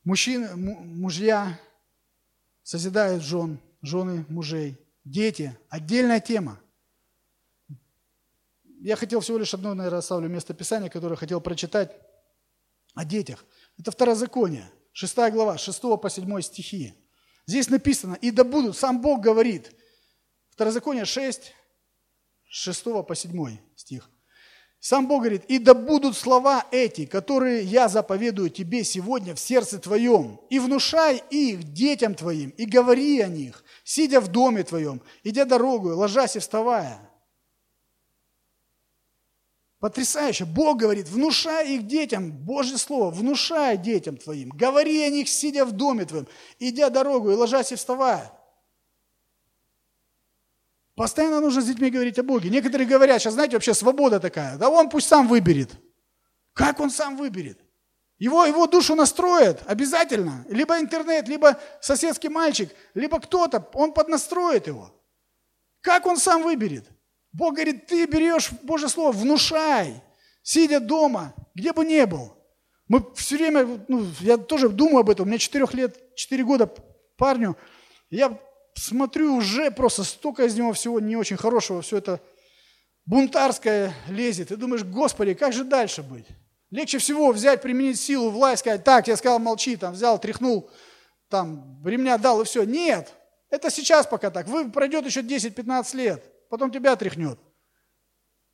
Мужчины, мужья созидают жен, жены мужей, дети – отдельная тема – я хотел всего лишь одно, наверное, оставлю место Писания, которое хотел прочитать о детях. Это Второзаконие, 6 глава, 6 по 7 стихи. Здесь написано, и да будут, сам Бог говорит, Второзаконие 6, 6 по 7 стих. Сам Бог говорит, и да будут слова эти, которые я заповедую тебе сегодня в сердце твоем, и внушай их детям твоим, и говори о них, сидя в доме твоем, идя дорогу, ложась и вставая. Потрясающе. Бог говорит, внушай их детям, Божье Слово, внушай детям твоим. Говори о них, сидя в доме твоем, идя дорогу и ложась и вставая. Постоянно нужно с детьми говорить о Боге. Некоторые говорят, сейчас, знаете, вообще свобода такая. Да он пусть сам выберет. Как он сам выберет? Его, его душу настроит обязательно. Либо интернет, либо соседский мальчик, либо кто-то, он поднастроит его. Как он сам выберет? Бог говорит, ты берешь Божье Слово, внушай, сидя дома, где бы ни был. Мы все время, ну, я тоже думаю об этом, у меня 4 лет, 4 года парню, я смотрю уже просто столько из него всего не очень хорошего, все это бунтарское лезет. И думаешь, Господи, как же дальше быть? Легче всего взять, применить силу, власть, сказать, так, я сказал, молчи, там, взял, тряхнул, там, ремня дал и все. Нет, это сейчас пока так. Вы пройдет еще 10-15 лет потом тебя тряхнет.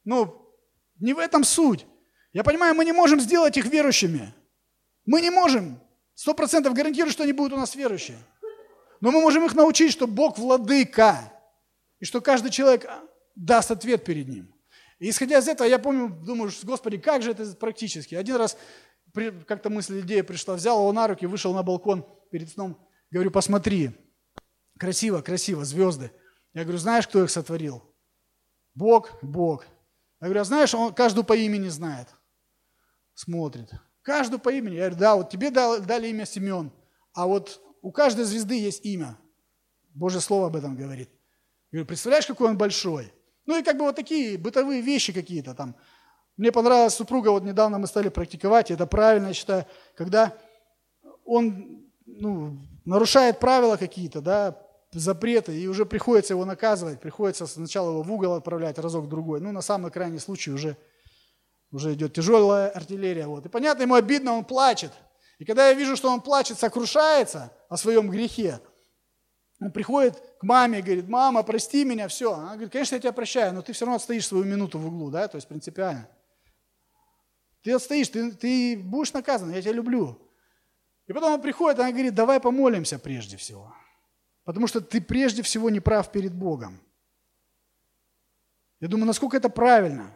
Ну, не в этом суть. Я понимаю, мы не можем сделать их верующими. Мы не можем. Сто процентов гарантирую, что они будут у нас верующие. Но мы можем их научить, что Бог владыка. И что каждый человек даст ответ перед ним. И исходя из этого, я помню, думаю, Господи, как же это практически. Один раз как-то мысль, идея пришла, взял его на руки, вышел на балкон перед сном, говорю, посмотри, красиво, красиво, звезды. Я говорю, знаешь, кто их сотворил? Бог, Бог. Я говорю, а знаешь, он каждую по имени знает. Смотрит. Каждую по имени. Я говорю, да, вот тебе дали имя Семен, а вот у каждой звезды есть имя. Божье Слово об этом говорит. Я говорю, представляешь, какой он большой? Ну и как бы вот такие бытовые вещи какие-то там. Мне понравилась супруга, вот недавно мы стали практиковать, и это правильно, я считаю, когда он ну, нарушает правила какие-то, да, запреты, и уже приходится его наказывать, приходится сначала его в угол отправлять, разок другой. Ну, на самый крайний случай уже, уже идет тяжелая артиллерия. Вот. И понятно, ему обидно, он плачет. И когда я вижу, что он плачет, сокрушается о своем грехе, он приходит к маме и говорит, мама, прости меня, все. Она говорит, конечно, я тебя прощаю, но ты все равно стоишь свою минуту в углу, да, то есть принципиально. Ты отстоишь, ты, ты будешь наказан, я тебя люблю. И потом он приходит, она говорит, давай помолимся прежде всего. Потому что ты прежде всего не прав перед Богом. Я думаю, насколько это правильно.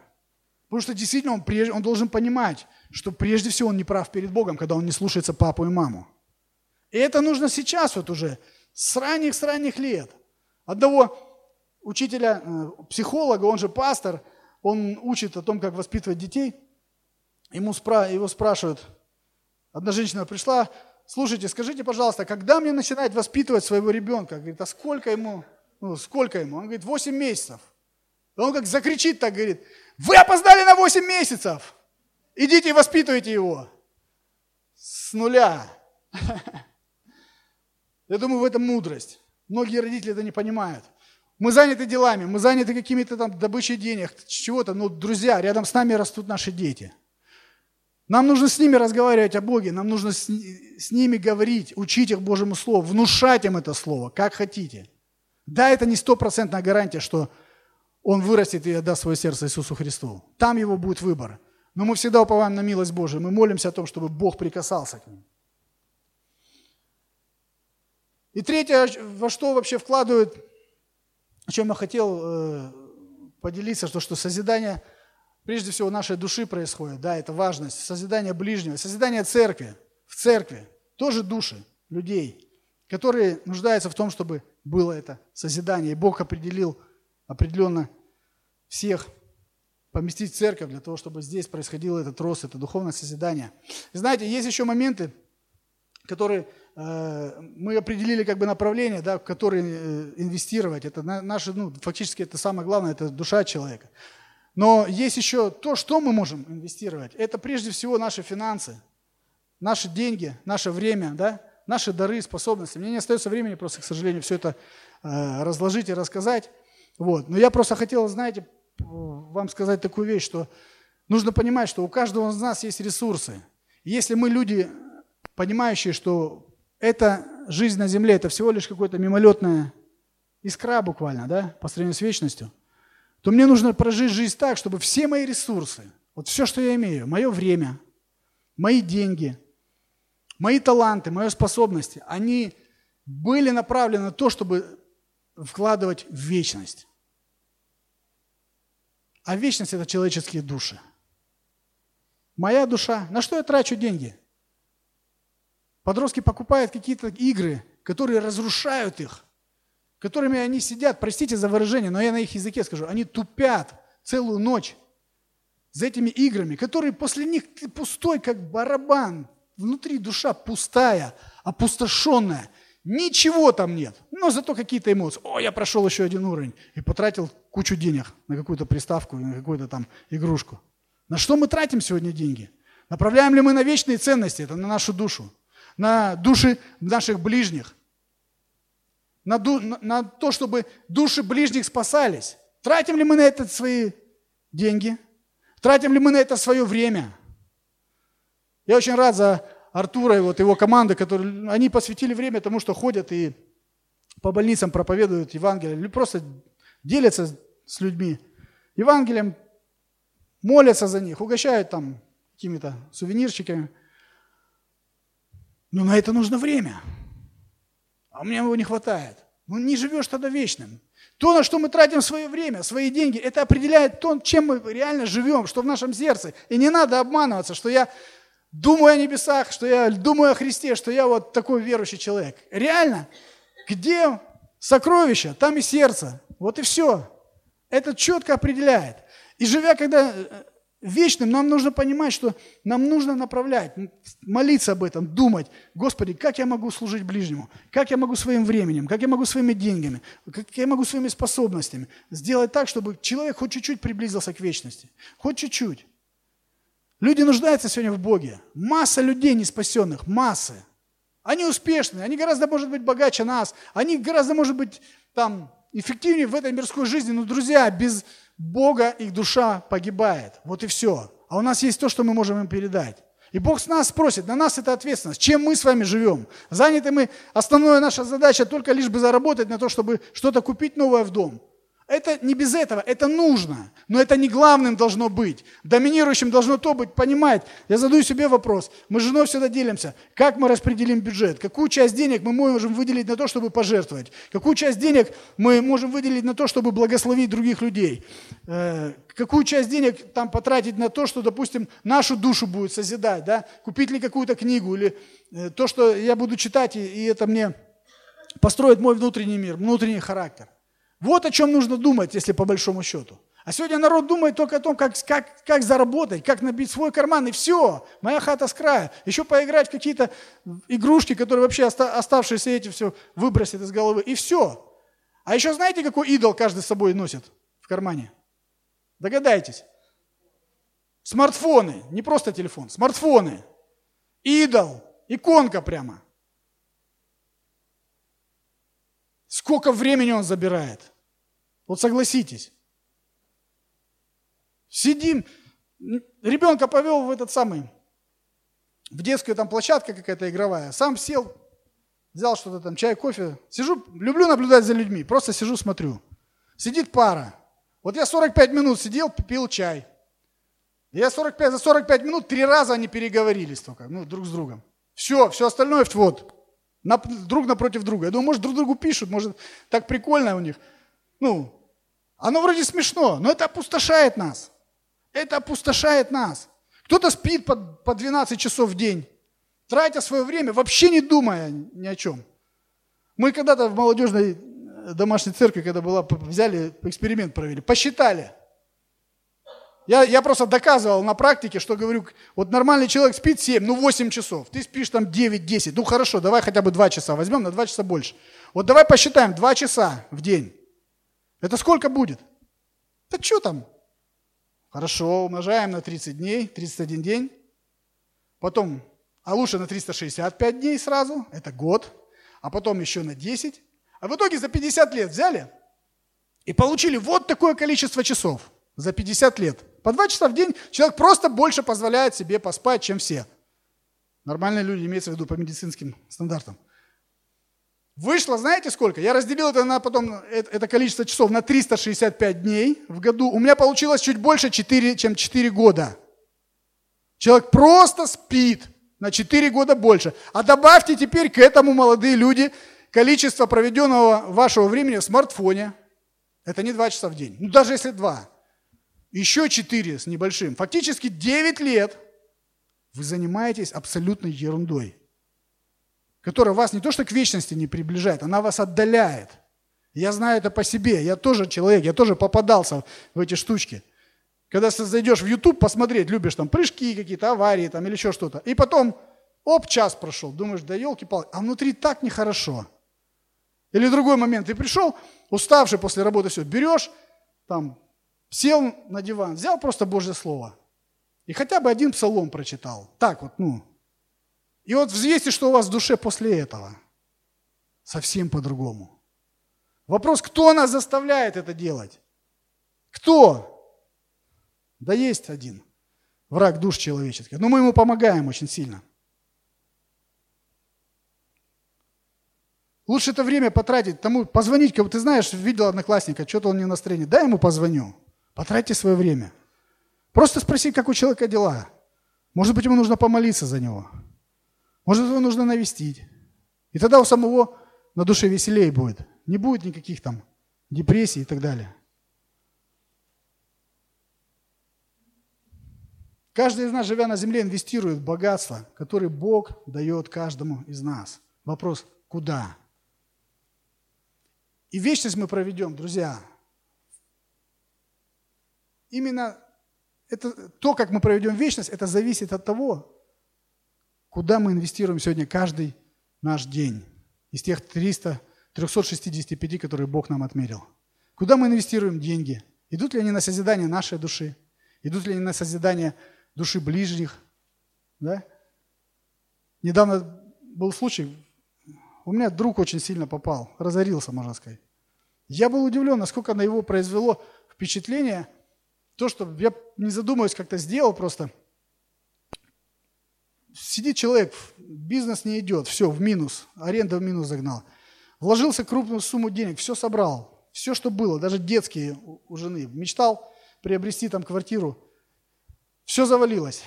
Потому что действительно он, прежде, он должен понимать, что прежде всего он не прав перед Богом, когда он не слушается папу и маму. И это нужно сейчас вот уже, с ранних, с ранних лет. Одного учителя, э, психолога, он же пастор, он учит о том, как воспитывать детей. Ему спра- его спрашивают, одна женщина пришла слушайте, скажите, пожалуйста, когда мне начинать воспитывать своего ребенка? Говорит, а сколько ему? Ну, сколько ему? Он говорит, 8 месяцев. Он как закричит так, говорит, вы опоздали на 8 месяцев. Идите и воспитывайте его. с нуля. Я думаю, в этом мудрость. Многие родители это не понимают. Мы заняты делами, мы заняты какими-то там добычей денег, чего-то. Но, друзья, рядом с нами растут наши дети. Нам нужно с ними разговаривать о Боге, нам нужно с, с ними говорить, учить их Божьему Слову, внушать им это Слово, как хотите. Да, это не стопроцентная гарантия, что он вырастет и отдаст свое сердце Иисусу Христу. Там его будет выбор. Но мы всегда уповаем на милость Божию. Мы молимся о том, чтобы Бог прикасался к ним. И третье, во что вообще вкладывают, о чем я хотел э, поделиться, что, что созидание прежде всего нашей души происходит. Да, это важность. Созидание ближнего, созидание церкви. В церкви тоже души людей, которые нуждаются в том, чтобы было это созидание. И Бог определил определенно всех поместить в церковь для того, чтобы здесь происходило этот рост, это духовное созидание. И знаете, есть еще моменты, которые э, мы определили как бы направление, да, в которые э, инвестировать. Это на, наши, ну, фактически это самое главное, это душа человека. Но есть еще то, что мы можем инвестировать. Это прежде всего наши финансы, наши деньги, наше время, да, наши дары, способности. Мне не остается времени просто, к сожалению, все это э, разложить и рассказать. Вот. Но я просто хотел, знаете, вам сказать такую вещь, что нужно понимать, что у каждого из нас есть ресурсы. если мы люди, понимающие, что эта жизнь на земле, это всего лишь какое-то мимолетная искра буквально, да, по сравнению с вечностью, то мне нужно прожить жизнь так, чтобы все мои ресурсы, вот все, что я имею, мое время, мои деньги, мои таланты, мои способности, они были направлены на то, чтобы вкладывать в вечность. А вечность – это человеческие души. Моя душа. На что я трачу деньги? Подростки покупают какие-то игры, которые разрушают их, которыми они сидят, простите за выражение, но я на их языке скажу, они тупят целую ночь за этими играми, которые после них ты пустой, как барабан, внутри душа пустая, опустошенная – Ничего там нет, но зато какие-то эмоции. О, я прошел еще один уровень и потратил кучу денег на какую-то приставку, на какую-то там игрушку. На что мы тратим сегодня деньги? Направляем ли мы на вечные ценности, это на нашу душу, на души наших ближних, на, ду, на, на то, чтобы души ближних спасались? Тратим ли мы на это свои деньги? Тратим ли мы на это свое время? Я очень рад за Артура и вот его команды, которые, они посвятили время тому, что ходят и по больницам проповедуют Евангелие, просто делятся с людьми Евангелием, молятся за них, угощают там какими-то сувенирчиками. Но на это нужно время. А меня его не хватает. Ну не живешь тогда вечным. То, на что мы тратим свое время, свои деньги, это определяет то, чем мы реально живем, что в нашем сердце. И не надо обманываться, что я думаю о небесах, что я думаю о Христе, что я вот такой верующий человек. Реально, где сокровища, там и сердце. Вот и все. Это четко определяет. И живя когда э, вечным, нам нужно понимать, что нам нужно направлять, молиться об этом, думать, Господи, как я могу служить ближнему, как я могу своим временем, как я могу своими деньгами, как я могу своими способностями сделать так, чтобы человек хоть чуть-чуть приблизился к вечности, хоть чуть-чуть. Люди нуждаются сегодня в Боге. Масса людей не спасенных, массы. Они успешные, они гораздо, может быть, богаче нас, они гораздо, может быть, там, эффективнее в этой мирской жизни, но, друзья, без Бога их душа погибает. Вот и все. А у нас есть то, что мы можем им передать. И Бог с нас спросит, на нас это ответственность, чем мы с вами живем. Заняты мы, основная наша задача только лишь бы заработать на то, чтобы что-то купить новое в дом. Это не без этого, это нужно, но это не главным должно быть. Доминирующим должно то быть, понимать. Я задаю себе вопрос, мы с женой всегда делимся, как мы распределим бюджет, какую часть денег мы можем выделить на то, чтобы пожертвовать, какую часть денег мы можем выделить на то, чтобы благословить других людей, э, какую часть денег там потратить на то, что, допустим, нашу душу будет созидать, да? купить ли какую-то книгу, или э, то, что я буду читать, и это мне построит мой внутренний мир, внутренний характер. Вот о чем нужно думать, если по большому счету. А сегодня народ думает только о том, как, как, как заработать, как набить свой карман, и все. Моя хата с края. Еще поиграть в какие-то игрушки, которые вообще оставшиеся эти все выбросят из головы, и все. А еще знаете, какой идол каждый с собой носит в кармане? Догадайтесь. Смартфоны, не просто телефон, смартфоны. Идол, иконка прямо. Сколько времени он забирает? Вот согласитесь. Сидим, ребенка повел в этот самый, в детскую там площадка какая-то игровая, сам сел, взял что-то там, чай, кофе. Сижу, люблю наблюдать за людьми, просто сижу, смотрю. Сидит пара. Вот я 45 минут сидел, пил чай. Я 45, за 45 минут три раза они переговорились только, ну, друг с другом. Все, все остальное вот, друг напротив друга. Я думаю, может, друг другу пишут, может, так прикольно у них. Ну, оно вроде смешно, но это опустошает нас. Это опустошает нас. Кто-то спит по, по 12 часов в день, тратя свое время, вообще не думая ни о чем. Мы когда-то в молодежной э, домашней церкви, когда была, взяли, эксперимент провели, посчитали. Я, я просто доказывал на практике, что говорю, вот нормальный человек спит 7, ну 8 часов, ты спишь там 9-10, ну хорошо, давай хотя бы 2 часа, возьмем на 2 часа больше. Вот давай посчитаем 2 часа в день. Это сколько будет? Да что там? Хорошо, умножаем на 30 дней, 31 день. Потом, а лучше на 365 дней сразу, это год. А потом еще на 10. А в итоге за 50 лет взяли и получили вот такое количество часов за 50 лет. По 2 часа в день человек просто больше позволяет себе поспать, чем все. Нормальные люди, имеется в виду по медицинским стандартам. Вышло, знаете сколько? Я разделил это на потом, это количество часов на 365 дней в году. У меня получилось чуть больше 4, чем 4 года. Человек просто спит на 4 года больше. А добавьте теперь к этому, молодые люди, количество проведенного вашего времени в смартфоне. Это не 2 часа в день. Ну, даже если 2. Еще 4 с небольшим. Фактически 9 лет вы занимаетесь абсолютной ерундой которая вас не то что к вечности не приближает, она вас отдаляет. Я знаю это по себе, я тоже человек, я тоже попадался в эти штучки. Когда зайдешь в YouTube посмотреть, любишь там прыжки какие-то, аварии там или еще что-то, и потом, оп, час прошел, думаешь, да елки-палки, а внутри так нехорошо. Или другой момент, ты пришел, уставший после работы, все, берешь, там, сел на диван, взял просто Божье Слово, и хотя бы один псалом прочитал. Так вот, ну, и вот взвесьте, что у вас в душе после этого. Совсем по-другому. Вопрос, кто нас заставляет это делать? Кто? Да есть один. Враг душ человеческих. Но мы ему помогаем очень сильно. Лучше это время потратить тому, позвонить, кому ты знаешь, видел одноклассника, что-то он не настроение. Дай ему позвоню. Потратьте свое время. Просто спроси, как у человека дела. Может быть, ему нужно помолиться за него. Может, его нужно навестить. И тогда у самого на душе веселее будет. Не будет никаких там депрессий и так далее. Каждый из нас, живя на земле, инвестирует в богатство, которое Бог дает каждому из нас. Вопрос, куда? И вечность мы проведем, друзья. Именно это, то, как мы проведем вечность, это зависит от того, Куда мы инвестируем сегодня каждый наш день из тех 300, 365, которые Бог нам отмерил? Куда мы инвестируем деньги? Идут ли они на созидание нашей души? Идут ли они на созидание души ближних? Да? Недавно был случай, у меня друг очень сильно попал, разорился, можно сказать. Я был удивлен, насколько на его произвело впечатление, то, что я не задумываясь как-то сделал просто – Сидит человек, бизнес не идет, все, в минус, аренда в минус загнал. Вложился крупную сумму денег, все собрал, все, что было, даже детские у жены. Мечтал приобрести там квартиру. Все завалилось.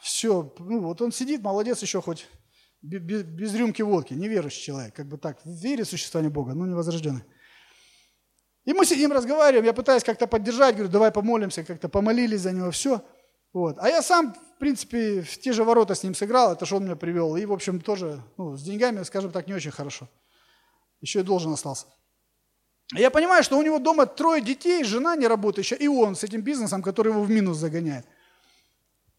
Все, ну вот он сидит, молодец еще хоть без, без рюмки водки, неверующий человек, как бы так, верит в существование Бога, но невозрожденный. И мы сидим, разговариваем, я пытаюсь как-то поддержать, говорю, давай помолимся, как-то помолились за него, все. Вот. А я сам, в принципе, в те же ворота с ним сыграл, это что он меня привел. И, в общем, тоже ну, с деньгами, скажем так, не очень хорошо. Еще и должен остался. Я понимаю, что у него дома трое детей, жена не работающая, и он с этим бизнесом, который его в минус загоняет.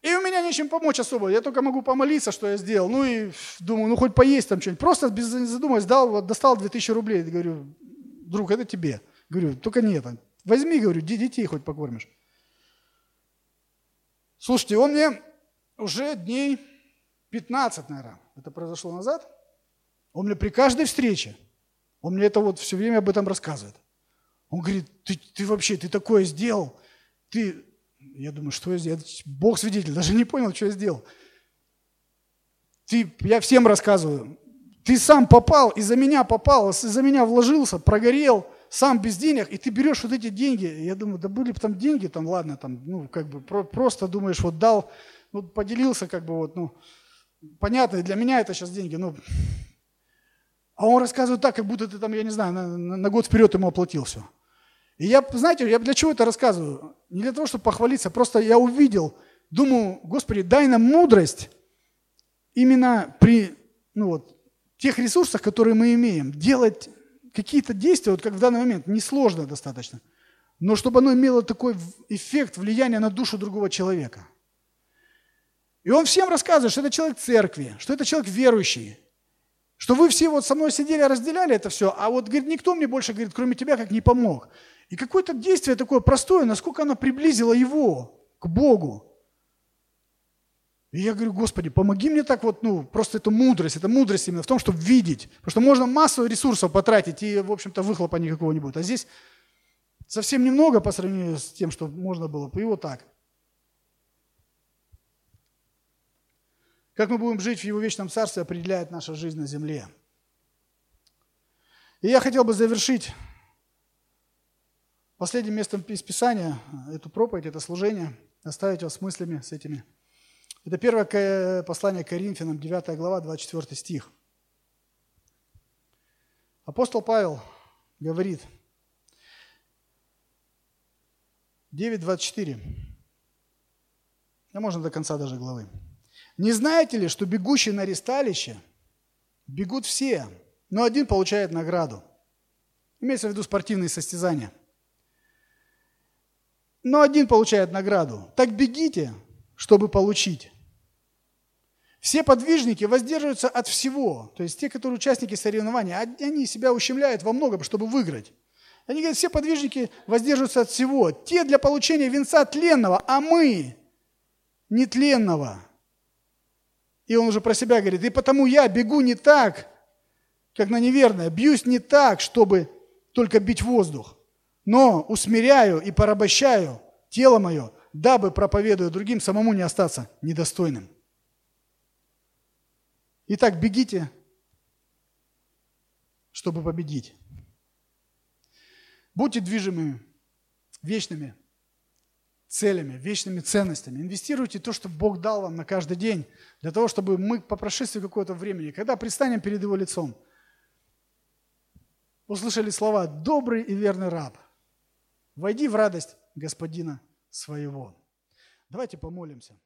И у меня нечем помочь особо. Я только могу помолиться, что я сделал. Ну и думаю, ну хоть поесть там что-нибудь. Просто без задумываясь, дал, вот, достал 2000 рублей. Говорю, друг, это тебе. Говорю, только нет. Возьми, говорю, детей хоть покормишь. Слушайте, он мне уже дней 15, наверное, это произошло назад, он мне при каждой встрече, он мне это вот все время об этом рассказывает. Он говорит, ты, ты вообще, ты такое сделал, ты, я думаю, что я сделал, Бог свидетель, даже не понял, что я сделал. Ты, я всем рассказываю, ты сам попал, из-за меня попал, из-за меня вложился, прогорел, сам без денег, и ты берешь вот эти деньги, я думаю, да были бы там деньги, там, ладно, там, ну, как бы, про, просто думаешь, вот дал, ну, поделился, как бы, вот, ну, понятно, для меня это сейчас деньги, ну, а он рассказывает так, как будто ты там, я не знаю, на, на, год вперед ему оплатил все. И я, знаете, я для чего это рассказываю? Не для того, чтобы похвалиться, просто я увидел, думаю, Господи, дай нам мудрость именно при, ну вот, тех ресурсах, которые мы имеем, делать какие-то действия, вот как в данный момент, несложно достаточно, но чтобы оно имело такой эффект, влияние на душу другого человека. И он всем рассказывает, что это человек церкви, что это человек верующий, что вы все вот со мной сидели, разделяли это все, а вот, говорит, никто мне больше, говорит, кроме тебя, как не помог. И какое-то действие такое простое, насколько оно приблизило его к Богу. И я говорю, Господи, помоги мне так вот, ну, просто эту мудрость, это мудрость именно в том, чтобы видеть. Потому что можно массу ресурсов потратить, и, в общем-то, выхлопа никакого не будет. А здесь совсем немного по сравнению с тем, что можно было бы, и вот так. Как мы будем жить в Его вечном царстве, определяет наша жизнь на земле. И я хотел бы завершить последним местом из Писания эту проповедь, это служение, оставить вас с мыслями с этими – это первое послание к Коринфянам, 9 глава, 24 стих. Апостол Павел говорит, 9.24, а можно до конца даже главы. «Не знаете ли, что бегущие на ресталище бегут все, но один получает награду?» Имеется в виду спортивные состязания. Но один получает награду. Так бегите, чтобы получить. Все подвижники воздерживаются от всего. То есть те, которые участники соревнований, они себя ущемляют во многом, чтобы выиграть. Они говорят, все подвижники воздерживаются от всего. Те для получения венца тленного, а мы нетленного. И он уже про себя говорит, и потому я бегу не так, как на неверное, бьюсь не так, чтобы только бить воздух, но усмиряю и порабощаю тело мое, дабы, проповедуя другим, самому не остаться недостойным. Итак, бегите, чтобы победить. Будьте движимыми вечными целями, вечными ценностями. Инвестируйте то, что Бог дал вам на каждый день, для того, чтобы мы по прошествии какого-то времени, когда предстанем перед Его лицом, услышали слова «добрый и верный раб, войди в радость Господина своего». Давайте помолимся.